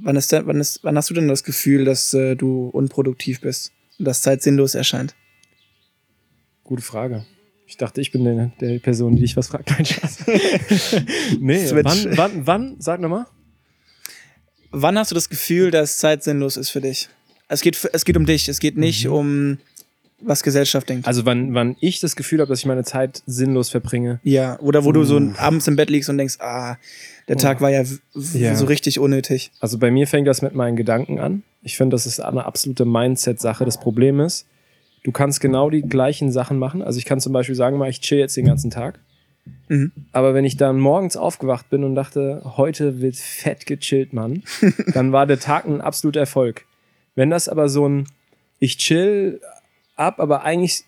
Wann, ist der, wann, ist, wann hast du denn das Gefühl, dass äh, du unproduktiv bist und dass Zeit sinnlos erscheint? Gute Frage. Ich dachte, ich bin der, der Person, die dich was fragt. Nein, Schatz. nee, wann, wann, wann, sag nochmal. Wann hast du das Gefühl, dass Zeit sinnlos ist für dich? Es geht, es geht um dich, es geht nicht mhm. um was Gesellschaft denkt. Also wann, wann ich das Gefühl habe, dass ich meine Zeit sinnlos verbringe. Ja, oder wo du so abends im Bett liegst und denkst, ah, der oh. Tag war ja, ja, so richtig unnötig. Also bei mir fängt das mit meinen Gedanken an. Ich finde, das ist eine absolute Mindset-Sache. Das Problem ist, du kannst genau die gleichen Sachen machen. Also ich kann zum Beispiel sagen, mal, ich chill jetzt den ganzen Tag. Mhm. Aber wenn ich dann morgens aufgewacht bin und dachte, heute wird fett gechillt, Mann, dann war der Tag ein absoluter Erfolg. Wenn das aber so ein, ich chill ab, aber eigentlich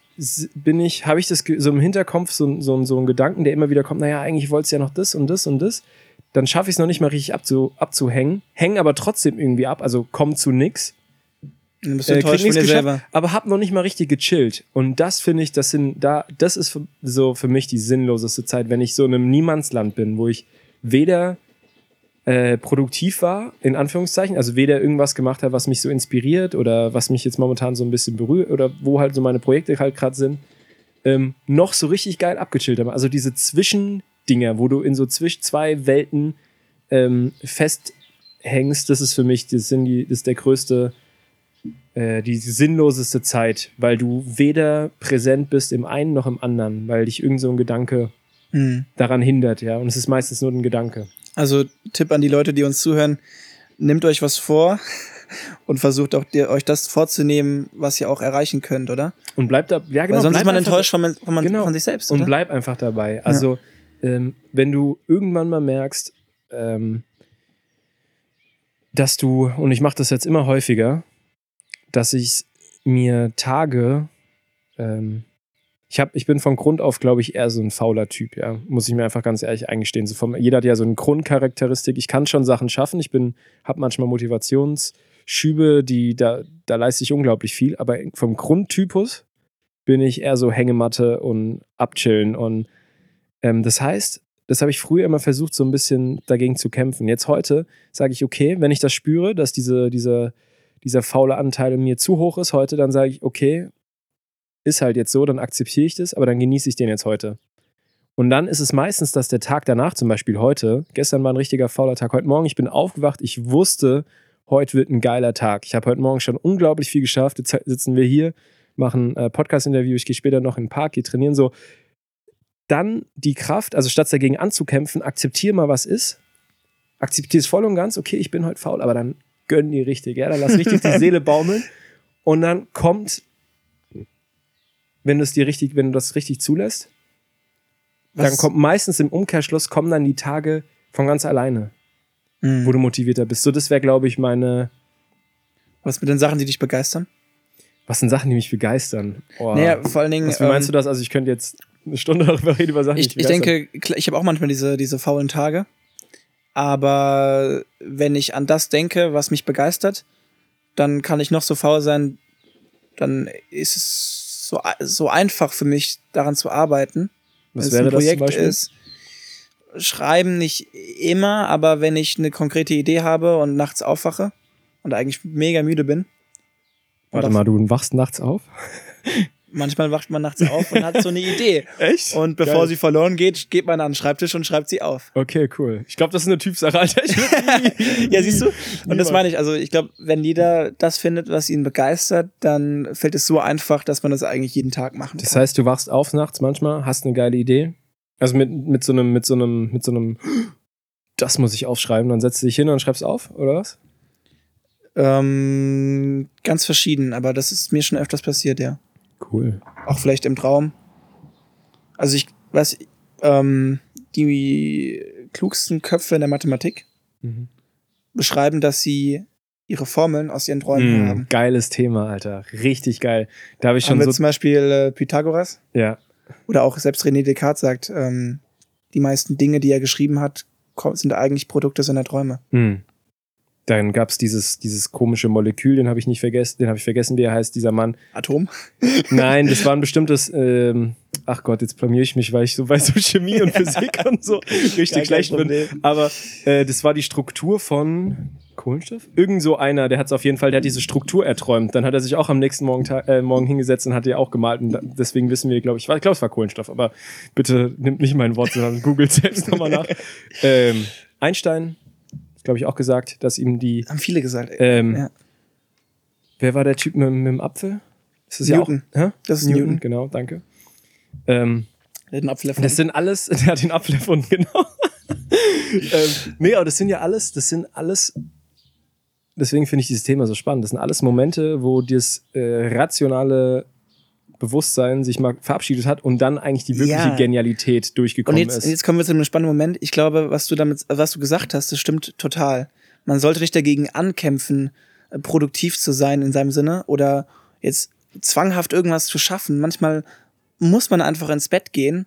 bin ich, habe ich das so im Hinterkopf, so, so, so einen Gedanken, der immer wieder kommt, naja, eigentlich wollte es ja noch das und das und das. Dann schaffe ich es noch nicht mal richtig abzu, abzuhängen, hängen aber trotzdem irgendwie ab, also komm zu nix. Dann bist du äh, von dir selber. Aber hab noch nicht mal richtig gechillt. Und das finde ich, das sind da, das ist so für mich die sinnloseste Zeit, wenn ich so in einem Niemandsland bin, wo ich weder äh, produktiv war, in Anführungszeichen. Also weder irgendwas gemacht hat, was mich so inspiriert oder was mich jetzt momentan so ein bisschen berührt oder wo halt so meine Projekte halt gerade sind, ähm, noch so richtig geil abgechillt haben. Also diese Zwischendinger, wo du in so zwischen zwei Welten ähm, festhängst, das ist für mich, das, sind die, das ist der größte, äh, die sinnloseste Zeit, weil du weder präsent bist im einen noch im anderen, weil dich irgend so ein Gedanke mhm. daran hindert, ja. Und es ist meistens nur ein Gedanke. Also Tipp an die Leute, die uns zuhören, nehmt euch was vor und versucht auch dir, euch das vorzunehmen, was ihr auch erreichen könnt, oder? Und bleibt da, ja genau. Weil sonst ist man enttäuscht von, von, genau. von sich selbst. Oder? Und bleib einfach dabei. Also ja. ähm, wenn du irgendwann mal merkst, ähm, dass du, und ich mache das jetzt immer häufiger, dass ich mir Tage ähm, ich, hab, ich bin von Grund auf, glaube ich, eher so ein fauler Typ, ja. Muss ich mir einfach ganz ehrlich eingestehen. So vom, jeder hat ja so eine Grundcharakteristik. Ich kann schon Sachen schaffen. Ich bin, habe manchmal Motivationsschübe, die, da, da leiste ich unglaublich viel. Aber vom Grundtypus bin ich eher so Hängematte und abchillen. Und ähm, das heißt, das habe ich früher immer versucht, so ein bisschen dagegen zu kämpfen. Jetzt heute sage ich, okay, wenn ich das spüre, dass diese, diese, dieser faule Anteil in mir zu hoch ist heute, dann sage ich, okay, ist halt jetzt so, dann akzeptiere ich das, aber dann genieße ich den jetzt heute. Und dann ist es meistens, dass der Tag danach, zum Beispiel heute, gestern war ein richtiger fauler Tag, heute Morgen, ich bin aufgewacht, ich wusste, heute wird ein geiler Tag. Ich habe heute Morgen schon unglaublich viel geschafft. Jetzt sitzen wir hier, machen äh, Podcast-Interview, ich gehe später noch in den Park, gehe trainieren, so. Dann die Kraft, also statt dagegen anzukämpfen, akzeptiere mal, was ist. Akzeptiere es voll und ganz, okay, ich bin heute faul, aber dann gönn die richtig, ja, dann lass richtig die Seele baumeln. Und dann kommt wenn du es dir richtig, wenn du das richtig zulässt, dann Was- kommt meistens im Umkehrschluss kommen dann die Tage von ganz alleine, Mhm. wo du motivierter bist. So, das wäre, glaube ich, meine. Was mit den Sachen, die dich begeistern? Was sind Sachen, die mich begeistern? Oh. Naja, vor allen Dingen. was, wie meinst ähm, du das? Also, ich könnte jetzt eine Stunde darüber reden, über Sachen, die Ich, mich ich begeistern. denke, klar, ich habe auch manchmal diese, diese faulen Tage. Aber wenn ich an das denke, was mich begeistert, dann kann ich noch so faul sein, dann ist es so, so einfach für mich, daran zu arbeiten. was Wenn es wäre ein das zum Projekt Beispiel? ist. Schreiben nicht immer, aber wenn ich eine konkrete Idee habe und nachts aufwache und eigentlich mega müde bin. Warte mal, du wachst nachts auf? Manchmal wacht man nachts auf und hat so eine Idee. Echt? Und bevor Geil. sie verloren geht, geht man an den Schreibtisch und schreibt sie auf. Okay, cool. Ich glaube, das ist eine Typsache, Alter. Ja, siehst du? Und das meine ich, also ich glaube, wenn jeder das findet, was ihn begeistert, dann fällt es so einfach, dass man das eigentlich jeden Tag machen Das kann. heißt, du wachst auf nachts manchmal, hast eine geile Idee. Also mit, mit so einem, mit so einem, mit so einem, das muss ich aufschreiben, dann setzt du dich hin und schreibst auf, oder was? Ähm, ganz verschieden, aber das ist mir schon öfters passiert, ja. Cool. Auch vielleicht im Traum. Also ich weiß, ähm, die klugsten Köpfe in der Mathematik Mhm. beschreiben, dass sie ihre Formeln aus ihren Träumen Mm, haben. geiles Thema, Alter. Richtig geil. Da habe ich Haben schon wir so. zum Beispiel äh, Pythagoras Ja. oder auch selbst René Descartes sagt, ähm, die meisten Dinge, die er geschrieben hat, sind eigentlich Produkte seiner Träume. Mm. Dann gab's dieses, dieses komische Molekül, den habe ich nicht vergessen, den habe ich vergessen, wie er heißt, dieser Mann. Atom? Nein, das war ein bestimmtes, ähm, ach Gott, jetzt blamier ich mich, weil ich so bei so Chemie und Physik und so richtig schlecht bin. Aber äh, das war die Struktur von Kohlenstoff? Irgend so einer, der hat es auf jeden Fall, der hat diese Struktur erträumt. Dann hat er sich auch am nächsten Morgen, äh, Morgen hingesetzt und hat die auch gemalt. Und deswegen wissen wir, glaube ich, ich glaube, es war Kohlenstoff, aber bitte nimmt nicht mein Wort, sondern googelt selbst nochmal nach. Ähm, Einstein, glaube ich, auch gesagt, dass ihm die. Haben viele gesagt. Ähm, Ja. Wer war der Typ mit, mit dem Apfel? Ist das Newton. Ja auch, hä? Das ist Newton, Newton. genau, danke. Ähm, Der hat einen Apfel das erfunden. sind alles, der hat den Apfel erfunden, genau. ähm, nee, aber das sind ja alles, das sind alles, deswegen finde ich dieses Thema so spannend. Das sind alles Momente, wo das äh, rationale Bewusstsein sich mal verabschiedet hat und dann eigentlich die wirkliche Ja. Genialität Und durchgekommen jetzt, ist. und jetzt kommen wir zu einem spannenden Moment. Ich glaube, was du damit, was du gesagt hast, das stimmt total. Man sollte nicht dagegen ankämpfen, äh, produktiv zu sein in seinem Sinne oder jetzt zwanghaft irgendwas zu schaffen. Manchmal muss man einfach ins Bett gehen,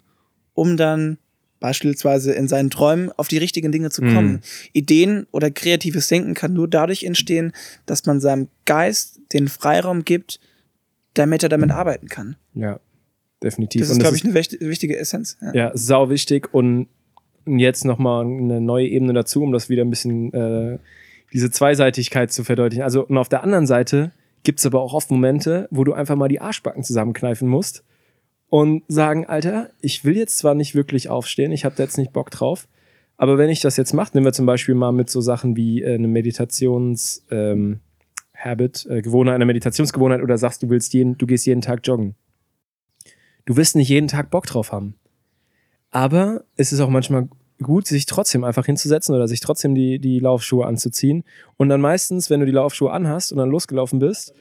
um dann beispielsweise in seinen Träumen auf die richtigen Dinge zu kommen. Mhm. Ideen oder kreatives Denken kann nur dadurch entstehen, dass man seinem Geist den Freiraum gibt, damit er damit arbeiten kann. ja, definitiv. Das ist, glaube ich, eine wichtig- wichtige Essenz. Ja. Ja, sau wichtig und jetzt nochmal eine neue Ebene dazu, um das wieder ein bisschen äh, diese Zweiseitigkeit zu verdeutlichen. Also und auf der anderen Seite gibt's aber auch oft Momente, wo du einfach mal die Arschbacken zusammenkneifen musst und sagen, Alter, ich will jetzt zwar nicht wirklich aufstehen, ich habe da jetzt nicht Bock drauf, aber wenn ich das jetzt mache, nehmen wir zum Beispiel mal mit so Sachen wie äh, eine Meditations ähm, Habit, äh, Gewohnheit, eine Meditationsgewohnheit oder sagst, du willst jeden, du gehst jeden Tag joggen. Du wirst nicht jeden Tag Bock drauf haben. Aber es ist auch manchmal gut, sich trotzdem einfach hinzusetzen oder sich trotzdem die, die Laufschuhe anzuziehen. Und dann meistens, wenn du die Laufschuhe anhast und dann losgelaufen bist,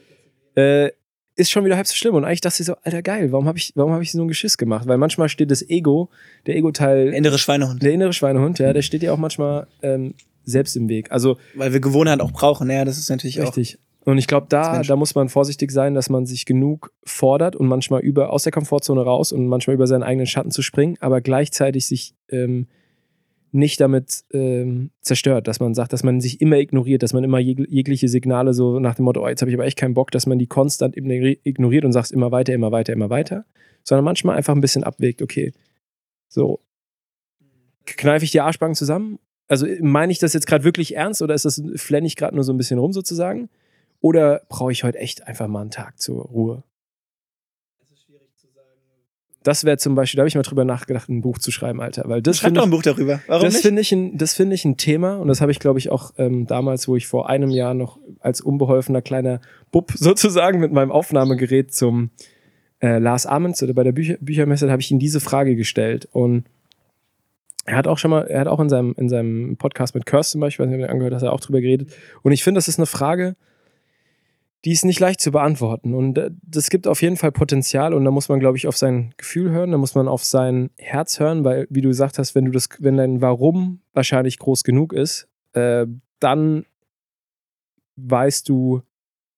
äh, ist schon wieder halb so schlimm. Und eigentlich dachte ich so, Alter, geil, warum habe ich, warum hab ich so ein Geschiss gemacht? Weil manchmal steht das Ego, der Ego-Teil, Der innere Schweinehund. der innere Schweinehund, ja, der steht ja auch manchmal ähm, selbst im Weg. Also Weil wir Gewohnheit auch brauchen. Ja, das ist natürlich auch. Richtig. Und ich glaube, da, da muss man vorsichtig sein, dass man sich genug fordert und manchmal über aus der Komfortzone raus und manchmal über seinen eigenen Schatten zu springen, aber gleichzeitig sich ähm, nicht damit ähm, zerstört, dass man sagt, dass man sich immer ignoriert, dass man immer jeg jegliche Signale so nach dem Motto, oh, jetzt habe ich aber echt keinen Bock, dass man die konstant ignori- ignoriert und sagt immer weiter, immer weiter, immer weiter, sondern manchmal einfach ein bisschen abwägt, okay, so kneife ich die Arschbacken zusammen? Also meine ich das jetzt gerade wirklich ernst oder ist das flenne ich gerade nur so ein bisschen rum sozusagen? Oder brauche ich heute echt einfach mal einen Tag zur Ruhe? Das wäre zum Beispiel, da habe ich mal drüber nachgedacht, ein Buch zu schreiben, Alter. Weil das Schreib doch ich, ein Buch darüber. Warum das nicht? finde ich, ein- das finde ich ein Thema und das habe ich, glaube ich, auch ähm, damals, wo ich vor einem Jahr noch als unbeholfener kleiner Bub sozusagen mit meinem Aufnahmegerät zum äh, Lars Amens oder bei der Bücher Büchermesse, habe ich ihm diese Frage gestellt und er hat auch schon mal, er hat auch in seinem, in seinem Podcast mit Kirst zum Beispiel, weiß nicht, ob ihr angehört hast, er auch drüber geredet. Und ich finde, das ist eine Frage, die ist nicht leicht zu beantworten. Und äh, das gibt auf jeden Fall Potenzial und da muss man, glaube ich, auf sein Gefühl hören, da muss man auf sein Herz hören, weil, wie du gesagt hast, wenn du das, wenn dein Warum wahrscheinlich groß genug ist, äh, dann weißt du,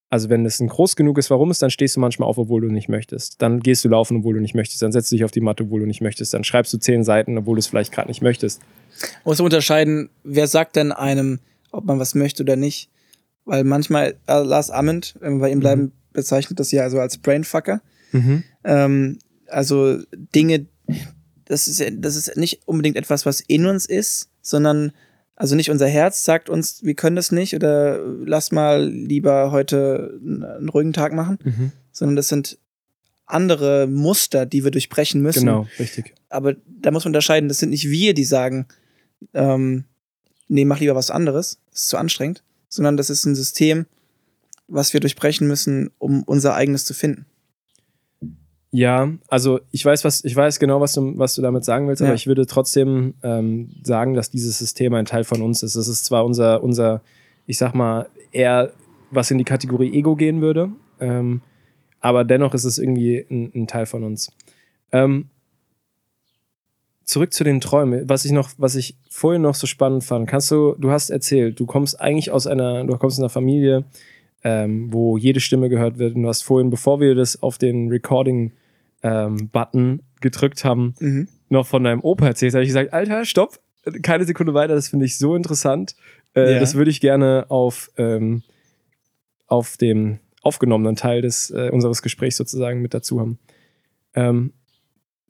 also wenn es ein groß genug ist, warum ist, dann stehst du manchmal auf, obwohl du nicht möchtest. Dann gehst du laufen, obwohl du nicht möchtest. Dann setzt du dich auf die Matte, obwohl du nicht möchtest. Dann schreibst du zehn Seiten, obwohl du es vielleicht gerade nicht möchtest. Man muss unterscheiden, wer sagt denn einem, ob man was möchte oder nicht. Weil manchmal, äh, Lars wenn wir bei ihm bleiben, mhm. bezeichnet das ja also als Brainfucker. Mhm. Ähm, also Dinge, das ist, ja, das ist nicht unbedingt etwas, was in uns ist, sondern also nicht unser Herz sagt uns, wir können das nicht oder lass mal lieber heute einen ruhigen Tag machen, mhm. sondern das sind andere Muster, die wir durchbrechen müssen. Genau, richtig. Aber da muss man unterscheiden, das sind nicht wir, die sagen, ähm, nee, mach lieber was anderes, ist zu anstrengend, sondern das ist ein System, was wir durchbrechen müssen, um unser eigenes zu finden. Ja, also ich weiß, was, ich weiß genau, was du, was du damit sagen willst, ja. aber ich würde trotzdem ähm, sagen, dass dieses System ein Teil von uns ist. Es ist zwar unser, unser, ich sag mal, eher was in die Kategorie Ego gehen würde, ähm, aber dennoch ist es irgendwie ein, ein Teil von uns. Ähm, zurück zu den Träumen, was ich noch, was ich vorhin noch so spannend fand. Kannst du, du hast erzählt, du kommst eigentlich aus einer, du kommst aus einer Familie, ähm, wo jede Stimme gehört wird. Und du hast vorhin, bevor wir das auf den Recording-Button ähm, gedrückt haben, mhm. noch von deinem Opa erzählt. Da habe ich gesagt, Alter, stopp, keine Sekunde weiter, das finde ich so interessant. Äh, ja. Das würde ich gerne auf, ähm, auf dem aufgenommenen Teil des, äh, unseres Gesprächs sozusagen mit dazu haben. Ähm,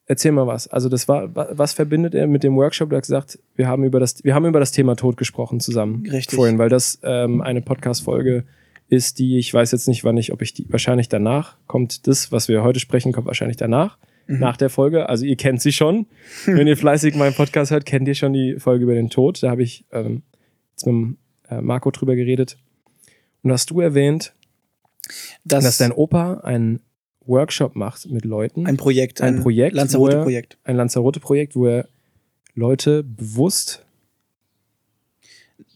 erzähl mal was. Also das war, was verbindet er mit dem Workshop? Du hast gesagt, wir haben über das, wir haben über das Thema Tod gesprochen zusammen. Richtig. Vorhin, weil das ähm, eine Podcast-Folge ist die, ich weiß jetzt nicht, wann ich, ob ich die, wahrscheinlich danach kommt das, was wir heute sprechen, kommt wahrscheinlich danach, mhm. nach der Folge. Also ihr kennt sie schon. Wenn ihr fleißig meinen Podcast hört, kennt ihr schon die Folge über den Tod. Da habe ich ähm, jetzt mit äh, Marco drüber geredet. Und hast du erwähnt, das dass dein Opa einen Workshop macht mit Leuten. Ein Projekt. Ein, ein Projekt. Lanzarote-Projekt. Ein Lanzarote-Projekt, wo er Leute bewusst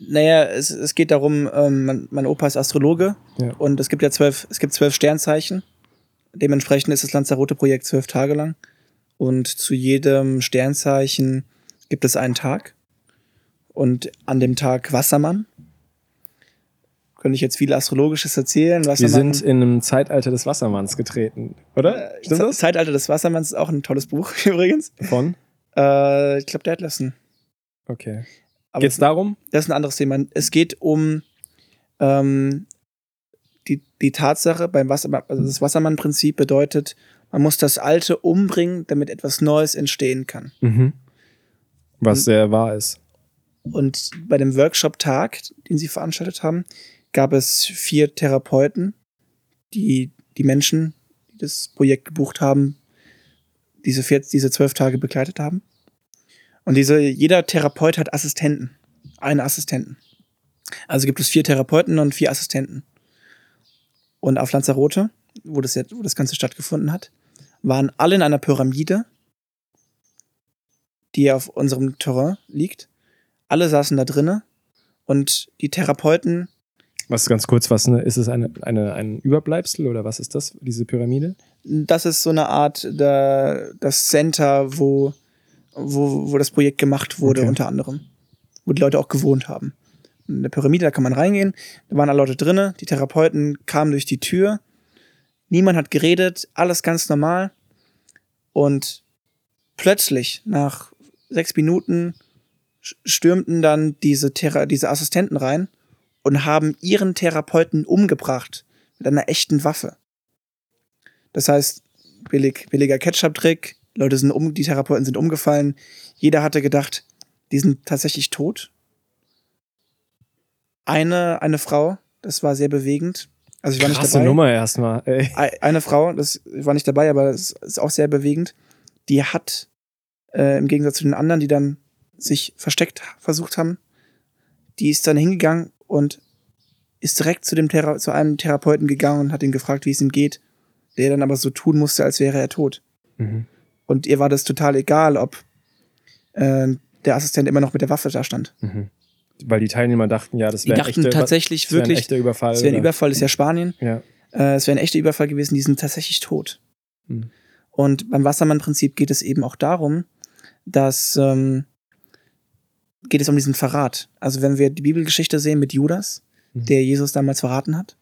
naja, es, es geht darum, ähm, mein, mein Opa ist Astrologe ja. und es gibt ja zwölf, es gibt zwölf Sternzeichen. Dementsprechend ist das Lanzarote-Projekt zwölf Tage lang. Und zu jedem Sternzeichen gibt es einen Tag. Und an dem Tag Wassermann. Könnte ich jetzt viel Astrologisches erzählen. Wassermann, Wir sind in einem Zeitalter des Wassermanns getreten, oder? Äh, Stimmt das? Zeitalter des Wassermanns ist auch ein tolles Buch übrigens. Von? Äh, ich glaube, der hat lassen. Okay. Geht es darum? Das ist ein anderes Thema. Es geht um ähm, die, die Tatsache beim Wassermann, also das Wassermann-Prinzip bedeutet, man muss das Alte umbringen, damit etwas Neues entstehen kann. Mhm. Was und, sehr wahr ist. Und bei dem Workshop-Tag, den sie veranstaltet haben, gab es vier Therapeuten, die die Menschen, die das Projekt gebucht haben, diese, vier, diese zwölf Tage begleitet haben. Und diese, jeder Therapeut hat Assistenten. Einen Assistenten. Also gibt es vier Therapeuten und vier Assistenten. Und auf Lanzarote, wo das, jetzt, wo das Ganze stattgefunden hat, waren alle in einer Pyramide, die auf unserem Terrain liegt. Alle saßen da drinnen und die Therapeuten. Was ganz kurz, was ne, ist es eine, eine, ein Überbleibsel oder was ist das, diese Pyramide? Das ist so eine Art der, das Center, wo wo, wo das Projekt gemacht wurde, okay. unter anderem. Wo die Leute auch gewohnt haben. In der Pyramide, da kann man reingehen, da waren alle Leute drinnen, die Therapeuten kamen durch die Tür, niemand hat geredet, alles ganz normal. Und plötzlich, nach sechs Minuten, stürmten dann diese, Thera diese Assistenten rein und haben ihren Therapeuten umgebracht mit einer echten Waffe. Das heißt, billig, billiger Ketchup-Trick, Leute sind um, die Therapeuten sind umgefallen. Jeder hatte gedacht, die sind tatsächlich tot. Eine, eine Frau, das war sehr bewegend. Also ich war Krasse nicht dabei. Nummer erstmal. Eine Frau, das war nicht dabei, aber das ist auch sehr bewegend. Die hat äh, im Gegensatz zu den anderen, die dann sich versteckt versucht haben, die ist dann hingegangen und ist direkt zu dem Thera zu einem Therapeuten gegangen und hat ihn gefragt, wie es ihm geht, der dann aber so tun musste, als wäre er tot. Mhm. Und ihr war das total egal, ob äh, der Assistent immer noch mit der Waffe da stand. Mhm. Weil die Teilnehmer dachten, ja, das wäre ein, echter, tatsächlich das wirklich, ein echter Überfall. Das wäre ein Überfall, ist ja Spanien. Ja. Äh, es wäre ein echter Überfall gewesen, die sind tatsächlich tot. Hm. Und beim Wassermann-Prinzip geht es eben auch darum, dass ähm, geht es um diesen Verrat. Also wenn wir die Bibelgeschichte sehen mit Judas, Mhm. der Jesus damals verraten hat,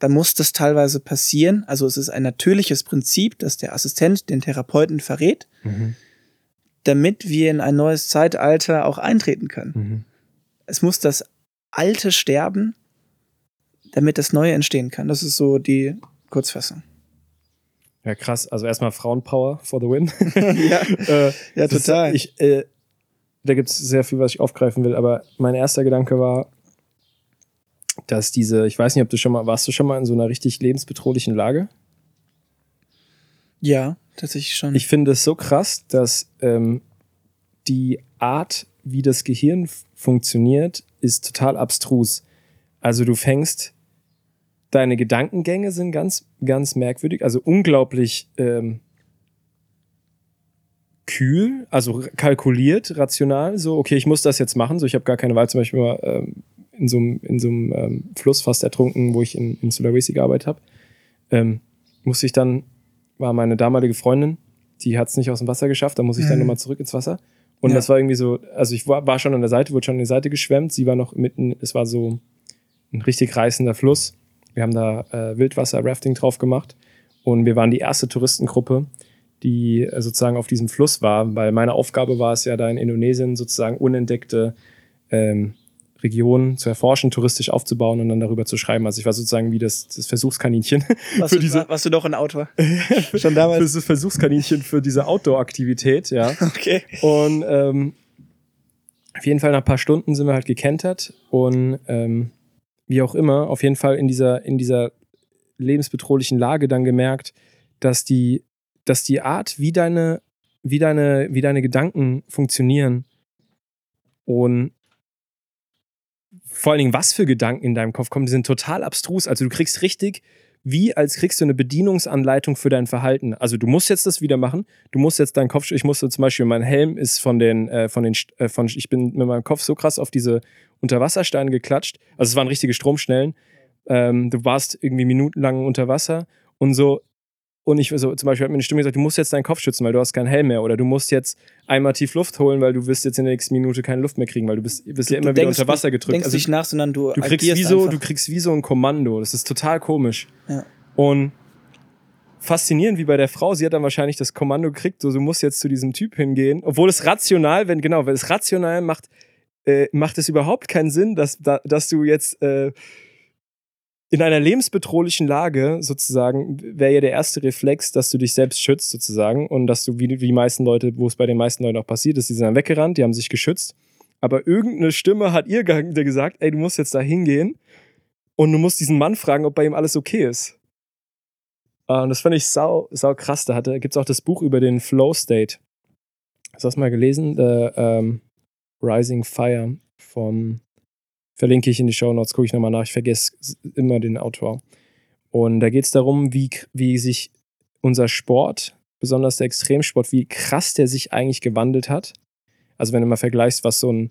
dann muss das teilweise passieren. Also es ist ein natürliches Prinzip, dass der Assistent den Therapeuten verrät, Mhm. damit wir in ein neues Zeitalter auch eintreten können. Mhm. Es muss das Alte sterben, damit das Neue entstehen kann. Das ist so die Kurzfassung. Ja, krass. Also erstmal Frauenpower for the win. ja, äh, ja, total. Ich, äh, da gibt es sehr viel, was ich aufgreifen will, aber mein erster Gedanke war, dass diese, ich weiß nicht, ob du schon mal, warst du schon mal in so einer richtig lebensbedrohlichen Lage? ja, tatsächlich schon. Ich finde es so krass, dass ähm, die Art, wie das Gehirn funktioniert, ist total abstrus. Also du fängst, deine Gedankengänge sind ganz, ganz merkwürdig, also unglaublich ähm, kühl, also kalkuliert, rational, so, okay, ich muss das jetzt machen, so, ich habe gar keine Wahl, zum Beispiel mal ähm, in so einem in so einem, ähm, Fluss fast ertrunken, wo ich in, in Sulawesi gearbeitet habe, ähm, musste ich dann, war meine damalige Freundin, die hat es nicht aus dem Wasser geschafft, da muss ich dann Mhm. nochmal zurück ins Wasser. Und Ja. das war irgendwie so, also ich war, war schon an der Seite, wurde schon an die Seite geschwemmt, sie war noch mitten, es war so ein richtig reißender Fluss. Wir haben da äh, Wildwasser-Rafting drauf gemacht und wir waren die erste Touristengruppe, die äh, sozusagen auf diesem Fluss war, weil meine Aufgabe war es ja da in Indonesien sozusagen unentdeckte ähm, Regionen zu erforschen, touristisch aufzubauen und dann darüber zu schreiben. Also ich war sozusagen wie das, das Versuchskaninchen was, für du, diese- warst du doch ein Autor? schon damals? das Versuchskaninchen für diese Outdoor-Aktivität, ja. Okay. Und ähm, auf jeden Fall nach ein paar Stunden sind wir halt gekentert und ähm, wie auch immer, auf jeden Fall in dieser, in dieser lebensbedrohlichen Lage dann gemerkt, dass die, dass die Art, wie deine, wie deine, wie deine Gedanken funktionieren und vor allen Dingen, was für Gedanken in deinem Kopf kommen, die sind total abstrus. Also du kriegst richtig, wie als kriegst du eine Bedienungsanleitung für dein Verhalten. Also du musst jetzt das wieder machen. Du musst jetzt deinen Kopf, ich musste zum Beispiel, mein Helm ist von den, äh, von den, äh, von, ich bin mit meinem Kopf so krass auf diese Unterwassersteine geklatscht. Also es waren richtige Stromschnellen. Ähm, du warst irgendwie minutenlang unter Wasser und so. Und ich so, zum Beispiel hat mir eine Stimme gesagt, du musst jetzt deinen Kopf schützen, weil du hast keinen Helm mehr. Oder du musst jetzt einmal tief Luft holen, weil du wirst jetzt in der nächsten Minute keine Luft mehr kriegen, weil du bist, bist ja immer wieder unter Wasser gedrückt. denkst Also nicht nach, sondern du, du kriegst wie so, einfach. du kriegst wie so ein Kommando. Das ist total komisch. Ja. Und faszinierend wie bei der Frau, sie hat dann wahrscheinlich das Kommando gekriegt, so du musst jetzt zu diesem Typ hingehen, obwohl es rational, wenn genau, wenn es rational macht, äh, macht es überhaupt keinen Sinn, dass, da, dass du jetzt äh, in einer lebensbedrohlichen Lage sozusagen wäre ja der erste Reflex, dass du dich selbst schützt sozusagen und dass du wie die meisten Leute, wo es bei den meisten Leuten auch passiert ist, die sind dann weggerannt, die haben sich geschützt, aber irgendeine Stimme hat ihr ge- gesagt, ey, du musst jetzt da hingehen und du musst diesen Mann fragen, ob bei ihm alles okay ist. Äh, Und das fand ich sau, sau krass. Da gibt es auch das Buch über den Flow State. Hast du das mal gelesen? The ähm, Rising Fire vom verlinke ich in die Show Notes, gucke ich nochmal nach. Ich vergesse immer den Autor. Und da geht es darum, wie, wie sich unser Sport, besonders der Extremsport, wie krass der sich eigentlich gewandelt hat. Also wenn du mal vergleichst, was so ein,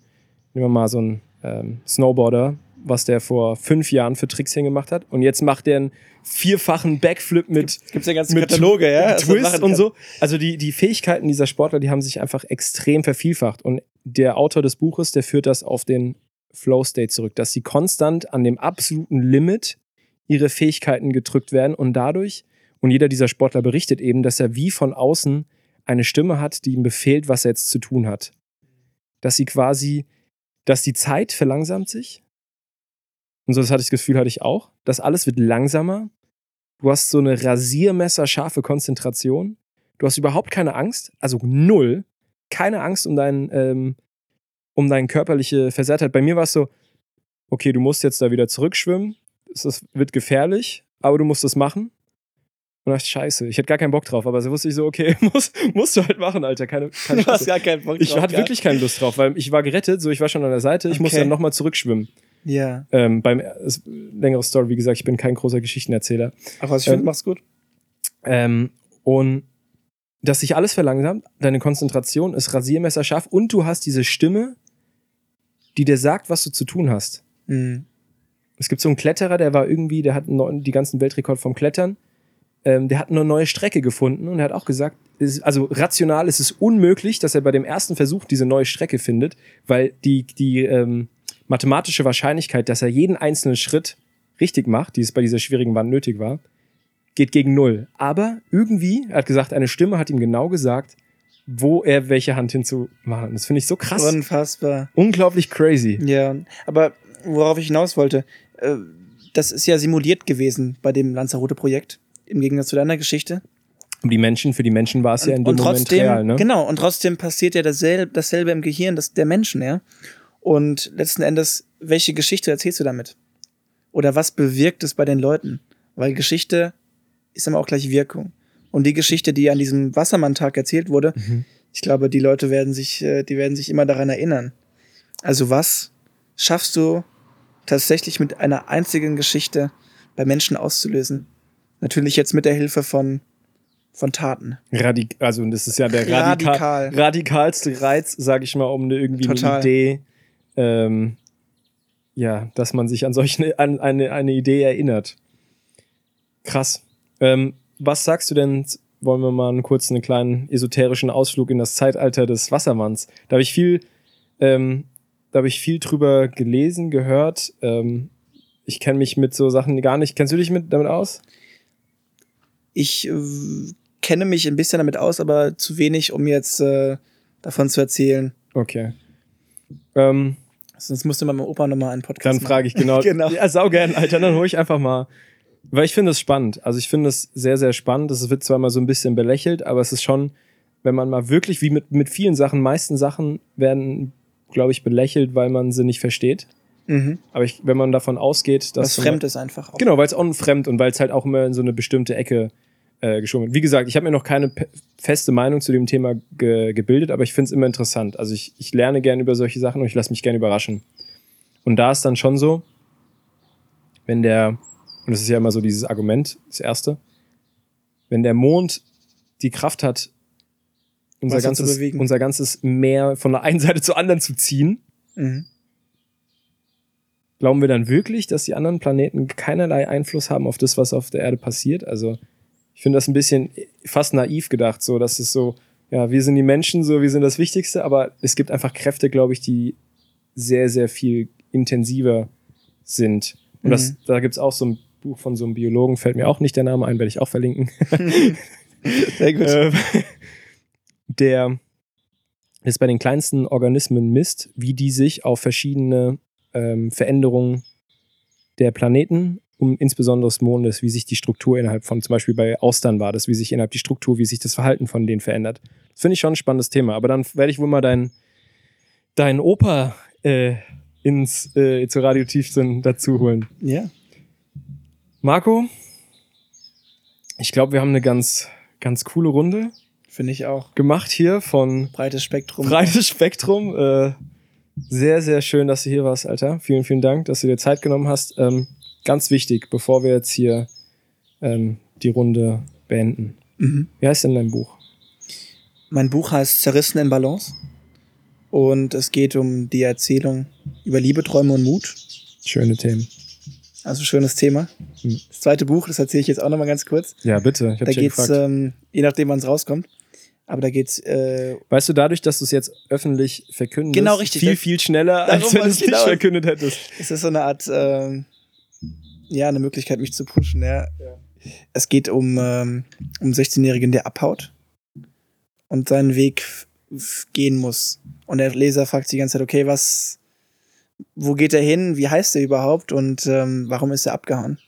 nehmen wir mal so ein ähm, Snowboarder, was der vor fünf Jahren für Tricks hingemacht hat. Und jetzt macht der einen vierfachen Backflip mit Gibt's ja ganze mit Kataloge, ja? Twist und so. Also die, die Fähigkeiten dieser Sportler, die haben sich einfach extrem vervielfacht. Und der Autor des Buches, der führt das auf den Flow State zurück, dass sie konstant an dem absoluten Limit ihre Fähigkeiten gedrückt werden und dadurch, und jeder dieser Sportler berichtet eben, dass er wie von außen eine Stimme hat, die ihm befehlt, was er jetzt zu tun hat. Dass sie quasi, dass die Zeit verlangsamt sich. Und so das hatte ich das Gefühl, hatte ich auch. Das alles wird langsamer. Du hast so eine rasiermesserscharfe Konzentration. Du hast überhaupt keine Angst, also null. Keine Angst um deinen, ähm, um deine körperliche Versehrtheit. Bei mir war es so, okay, du musst jetzt da wieder zurückschwimmen. Es wird gefährlich, aber du musst es machen. Und dachte, ich, scheiße, ich hätte gar keinen Bock drauf, aber so wusste ich so, okay, muss, musst du halt machen, Alter. Keine, keine Du hast gar keinen Bock Ich drauf hatte gehabt. wirklich keine Lust drauf, weil ich war gerettet, so ich war schon an der Seite, ich musste Okay. dann nochmal zurückschwimmen. Ja. Ähm, beim ist, längere Story, wie gesagt, ich bin kein großer Geschichtenerzähler. Ach was, ich Ähm, finde, mach's gut. Ähm, und dass sich alles verlangsamt, deine Konzentration ist rasiermesserscharf und du hast diese Stimme, die dir sagt, was du zu tun hast. Mhm. Es gibt so einen Kletterer, der war irgendwie, der hat die ganzen Weltrekord vom Klettern. Ähm, der hat eine neue Strecke gefunden und er hat auch gesagt, ist, also rational ist es unmöglich, dass er bei dem ersten Versuch diese neue Strecke findet, weil die, die ähm, mathematische Wahrscheinlichkeit, dass er jeden einzelnen Schritt richtig macht, die es bei dieser schwierigen Wand nötig war, geht gegen null. Aber irgendwie, er hat gesagt, eine Stimme hat ihm genau gesagt, wo er welche Hand hinzumachen. Das finde ich so krass. Unfassbar. Unglaublich crazy. Ja, aber worauf ich hinaus wollte, äh, das ist ja simuliert gewesen bei dem Lanzarote-Projekt, im Gegensatz zu deiner Geschichte. Um die Menschen, für die Menschen war es ja in dem und trotzdem, Moment real, ne? Genau, und trotzdem passiert ja dasselbe, dasselbe im Gehirn des, der Menschen, ja. Und letzten Endes, welche Geschichte erzählst du damit? Oder was bewirkt es bei den Leuten? Weil Geschichte ist immer auch gleich Wirkung. Und die Geschichte, die an diesem Wassermann-Tag erzählt wurde, Mhm. ich glaube, die Leute werden sich, äh, die werden sich immer daran erinnern. Also was schaffst du tatsächlich mit einer einzigen Geschichte bei Menschen auszulösen? Natürlich jetzt mit der Hilfe von, von Taten. Radik also das ist ja der radikal Radikal. radikalste Reiz, sage ich mal, um eine, irgendwie Total. eine Idee, ähm, ja, dass man sich an solche an eine, eine Idee erinnert. Krass. Ähm, was sagst du denn? Wollen wir mal einen kurzen, einen kleinen esoterischen Ausflug in das Zeitalter des Wassermanns? Da habe ich viel, ähm, da habe ich viel drüber gelesen, gehört. Ähm, ich kenne mich mit so Sachen gar nicht. Kennst du dich mit damit aus? Ich äh, kenne mich ein bisschen damit aus, aber zu wenig, um jetzt äh, davon zu erzählen. Okay. Ähm, Sonst musste man mit Opa nochmal einen Podcast Dann frage ich genau. Genau. Ja, saugern, Alter. Dann hole ich einfach mal. Weil ich finde es spannend. Also ich finde es sehr, sehr spannend. Es wird zwar mal so ein bisschen belächelt, aber es ist schon, wenn man mal wirklich, wie mit, mit vielen Sachen, meisten Sachen werden, glaube ich, belächelt, weil man sie nicht versteht. Mhm. Aber ich, wenn man davon ausgeht, dass. Was fremd ist einfach auch. Genau, weil es auch fremd und weil es halt auch immer in so eine bestimmte Ecke äh, geschoben wird. Wie gesagt, ich habe mir noch keine feste Meinung zu dem Thema ge gebildet, aber ich finde es immer interessant. Also ich, ich lerne gerne über solche Sachen und ich lasse mich gerne überraschen. Und da ist dann schon so, wenn der, und das ist ja immer so dieses Argument, das erste, wenn der Mond die Kraft hat, unser zu ganzes, unser ganzes Meer von der einen Seite zur anderen zu ziehen, Mhm. Glauben wir dann wirklich, dass die anderen Planeten keinerlei Einfluss haben auf das, was auf der Erde passiert? Also, ich finde das ein bisschen fast naiv gedacht, so, dass es so, ja, wir sind die Menschen, so, wir sind das Wichtigste, aber es gibt einfach Kräfte, glaube ich, die sehr, sehr viel intensiver sind. Und das, Mhm. da gibt es auch so ein Buch von so einem Biologen, fällt mir auch nicht der Name ein, werde ich auch verlinken. Sehr gut. Äh, der es bei den kleinsten Organismen misst, wie die sich auf verschiedene ähm, Veränderungen der Planeten, um insbesondere des Mondes, wie sich die Struktur innerhalb von, zum Beispiel bei Austern war das, wie sich innerhalb die Struktur, wie sich das Verhalten von denen verändert. Das finde ich schon ein spannendes Thema. Aber dann werde ich wohl mal deinen dein Opa äh, ins äh, zu Radio Tiefsinn dazu holen. ja. Marco, ich glaube, wir haben eine ganz, ganz coole Runde Finde ich auch. gemacht hier von Breites Spektrum. Breites Spektrum. Äh, sehr, sehr schön, dass du hier warst, Alter. Vielen, vielen Dank, dass du dir Zeit genommen hast. Ähm, ganz wichtig, bevor wir jetzt hier ähm, die Runde beenden. Mhm. Wie heißt denn dein Buch? Mein Buch heißt Zerrissen in Balance. Und es geht um die Erzählung über Liebe, Träume und Mut. Schöne Themen. Also schönes Thema. Mhm. Das zweite Buch, das erzähle ich jetzt auch nochmal ganz kurz. Ja, bitte. Ich Da ja geht's, gefragt. ähm, je nachdem, wann es rauskommt. Aber da geht's, äh, weißt du, dadurch, dass du es jetzt öffentlich verkündest, Genau, richtig. viel, viel schneller, als wenn du es ich nicht hinaus. verkündet hättest. es ist so eine Art, ähm, ja, eine Möglichkeit, mich zu pushen. Ja. Es geht um, ähm, um einen 16-Jährigen, der abhaut und seinen Weg gehen muss. Und der Leser fragt sich die ganze Zeit, okay, was, wo geht er hin? Wie heißt er überhaupt? Und ähm, warum ist er abgehauen?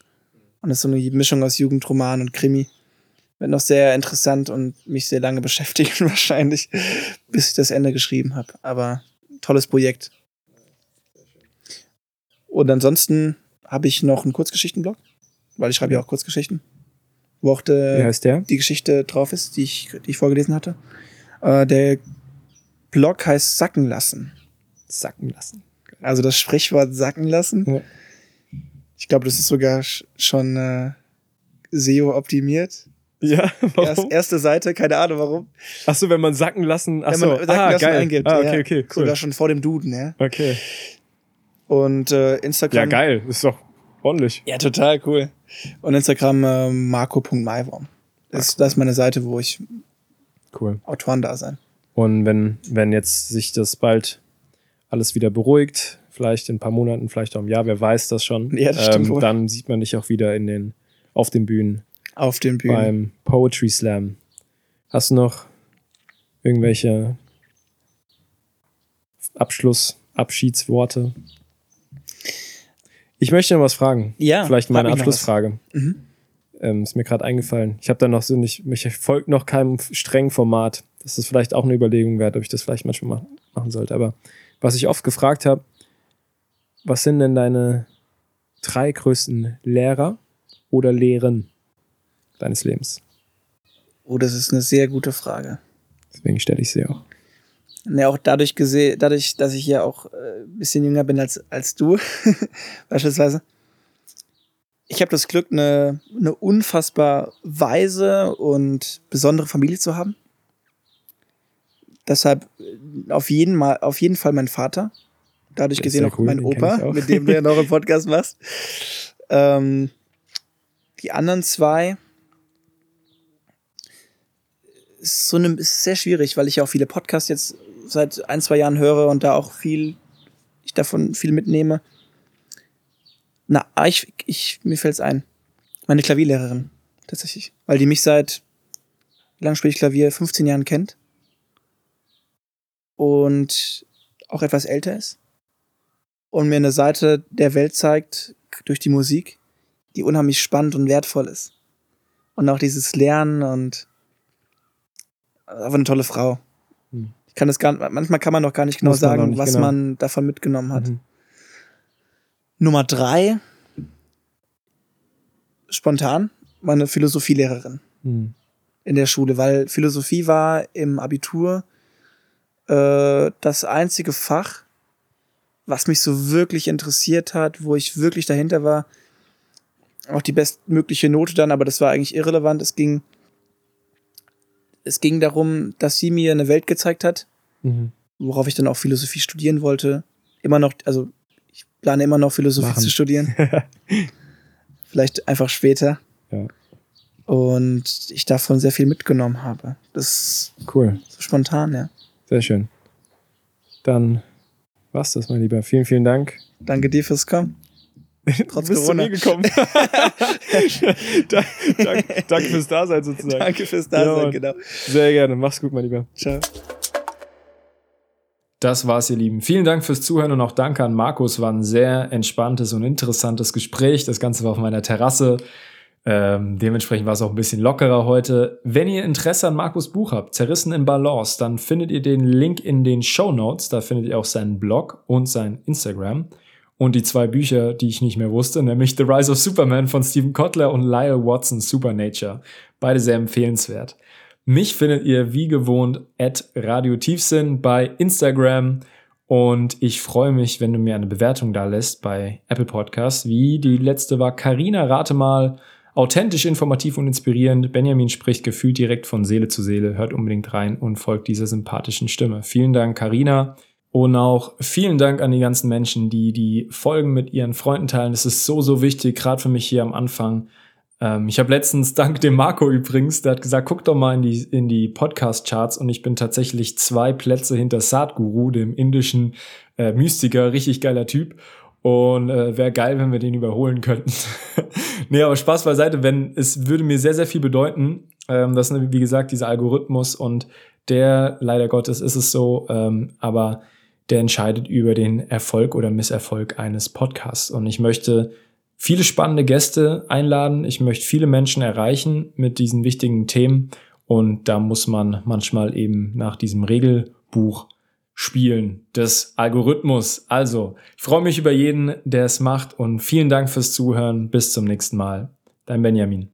Und das ist so eine Mischung aus Jugendroman und Krimi. Wird noch sehr interessant und mich sehr lange beschäftigen wahrscheinlich, bis ich das Ende geschrieben habe. Aber tolles Projekt. Und ansonsten habe ich noch einen Kurzgeschichtenblog, weil ich schreibe ja auch Kurzgeschichten, wo auch de, die Geschichte drauf ist, die ich, die ich vorgelesen hatte. Äh, der Blog heißt Sacken lassen. Sacken lassen. Also das Sprichwort sacken lassen. Ja. Ich glaube, das ist sogar sch- schon äh, SEO optimiert. Ja, Erst, warum? erste Seite, keine Ahnung warum. Achso, wenn man sacken lassen. Wenn Achso, man sacken ah, lassen geil. eingibt. Ah, okay, okay, cool. Sogar schon vor dem Duden, ja. Okay. Und äh, Instagram. Ja, geil. Ist doch Ordentlich. Ja, total cool. Und Instagram äh, marco.maiworm. Das, das ist meine Seite, wo ich Cool. Autoren da sein. Und wenn, wenn jetzt sich das bald alles wieder beruhigt, vielleicht in ein paar Monaten, vielleicht auch im Jahr, wer weiß das schon, ähm, Ja, das wohl. dann sieht man dich auch wieder in den, auf den Bühnen Auf den Bühnen. beim Poetry Slam. Hast du noch irgendwelche Abschluss, Abschiedsworte? Ich möchte noch was fragen. Ja, Vielleicht meine Abschlussfrage. Mhm. Ähm, ist mir gerade eingefallen. Ich habe da noch so nicht, mich folgt noch keinem strengen Format. Das ist vielleicht auch eine Überlegung wert, ob ich das vielleicht manchmal mach, machen sollte. Aber was ich oft gefragt habe, was sind denn deine drei größten Lehrer oder Lehren deines Lebens? Oh, das ist eine sehr gute Frage. Deswegen stelle ich sie auch. Ne, auch dadurch gesehen, dadurch, dass ich ja auch äh, ein bisschen jünger bin als, als du, beispielsweise. Ich habe das Glück, eine, eine unfassbar weise und besondere Familie zu haben. Deshalb äh, auf jeden, Mal, auf jeden Fall mein Vater. Dadurch gesehen auch cool, mein Opa, auch. mit dem du ja noch einen Podcast machst. Ähm, die anderen zwei ist so eine, ist sehr schwierig, weil ich ja auch viele Podcasts jetzt seit ein, zwei Jahren höre und da auch viel, ich davon viel mitnehme. Na, ah, ich, ich, mir fällt's ein. Meine Klavierlehrerin, tatsächlich. Weil die mich seit, wie lange spiele ich Klavier? 15 Jahren kennt. Und auch etwas älter ist. Und mir eine Seite der Welt zeigt, durch die Musik, die unheimlich spannend und wertvoll ist. Und auch dieses Lernen und einfach eine tolle Frau. Hm. Ich kann das gar manchmal kann man noch gar nicht genau sagen, nicht, was genau. man davon mitgenommen hat. Mhm. Nummer drei, spontan, meine Philosophielehrerin Mhm. in der Schule, weil Philosophie war im Abitur äh, das einzige Fach, was mich so wirklich interessiert hat, wo ich wirklich dahinter war. Auch die bestmögliche Note dann, aber das war eigentlich irrelevant. Es ging, es ging darum, dass sie mir eine Welt gezeigt hat, Mhm. worauf ich dann auch Philosophie studieren wollte. Immer noch, also ich plane immer noch Philosophie Machen. zu studieren. Vielleicht einfach später. Ja. Und ich davon sehr viel mitgenommen habe. Das Cool. ist so spontan, ja. Sehr schön. Dann war's das, mein Lieber. Vielen, vielen Dank. Danke dir fürs Kommen. Trotz du bist Corona. zu mir gekommen. danke, danke, fürs Dasein sozusagen. Danke fürs Ja, Dasein, Mann. genau. Sehr gerne. Mach's gut, mein Lieber. Ciao. Das war's, ihr Lieben. Vielen Dank fürs Zuhören und auch danke an Markus. War ein sehr entspanntes und interessantes Gespräch. Das Ganze war auf meiner Terrasse. Ähm, dementsprechend war es auch ein bisschen lockerer heute. Wenn ihr Interesse an Markus Buch habt, Zerrissen in Balance, dann findet ihr den Link in den Show Notes. Da findet ihr auch seinen Blog und sein Instagram. Und die zwei Bücher, die ich nicht mehr wusste, nämlich The Rise of Superman von Stephen Kotler und Lyle Watson Supernature. Beide sehr empfehlenswert. Mich findet ihr wie gewohnt at Radio Tiefsinn bei Instagram und ich freue mich, wenn du mir eine Bewertung da lässt bei Apple Podcasts, wie die letzte war. Carina, rate mal, authentisch, informativ und inspirierend. Benjamin spricht gefühlt direkt von Seele zu Seele. Hört unbedingt rein und folgt dieser sympathischen Stimme. Vielen Dank, Carina. Und auch vielen Dank an die ganzen Menschen, die die Folgen mit ihren Freunden teilen. Das ist so, so wichtig, gerade für mich hier am Anfang. Ähm, ich habe letztens, dank dem Marco übrigens, der hat gesagt, guck doch mal in die, in die Podcast-Charts und ich bin tatsächlich zwei Plätze hinter Sadhguru, dem indischen äh, Mystiker, richtig geiler Typ. Und äh, wäre geil, wenn wir den überholen könnten. nee, aber Spaß beiseite, wenn es würde mir sehr, sehr viel bedeuten. Ähm, das ist, wie gesagt, dieser Algorithmus und der, leider Gottes ist es so, ähm, aber der entscheidet über den Erfolg oder Misserfolg eines Podcasts. Und ich möchte viele spannende Gäste einladen. Ich möchte viele Menschen erreichen mit diesen wichtigen Themen. Und da muss man manchmal eben nach diesem Regelbuch spielen des Algorithmus. Also, ich freue mich über jeden, der es macht und vielen Dank fürs Zuhören. Bis zum nächsten Mal. Dein Benjamin.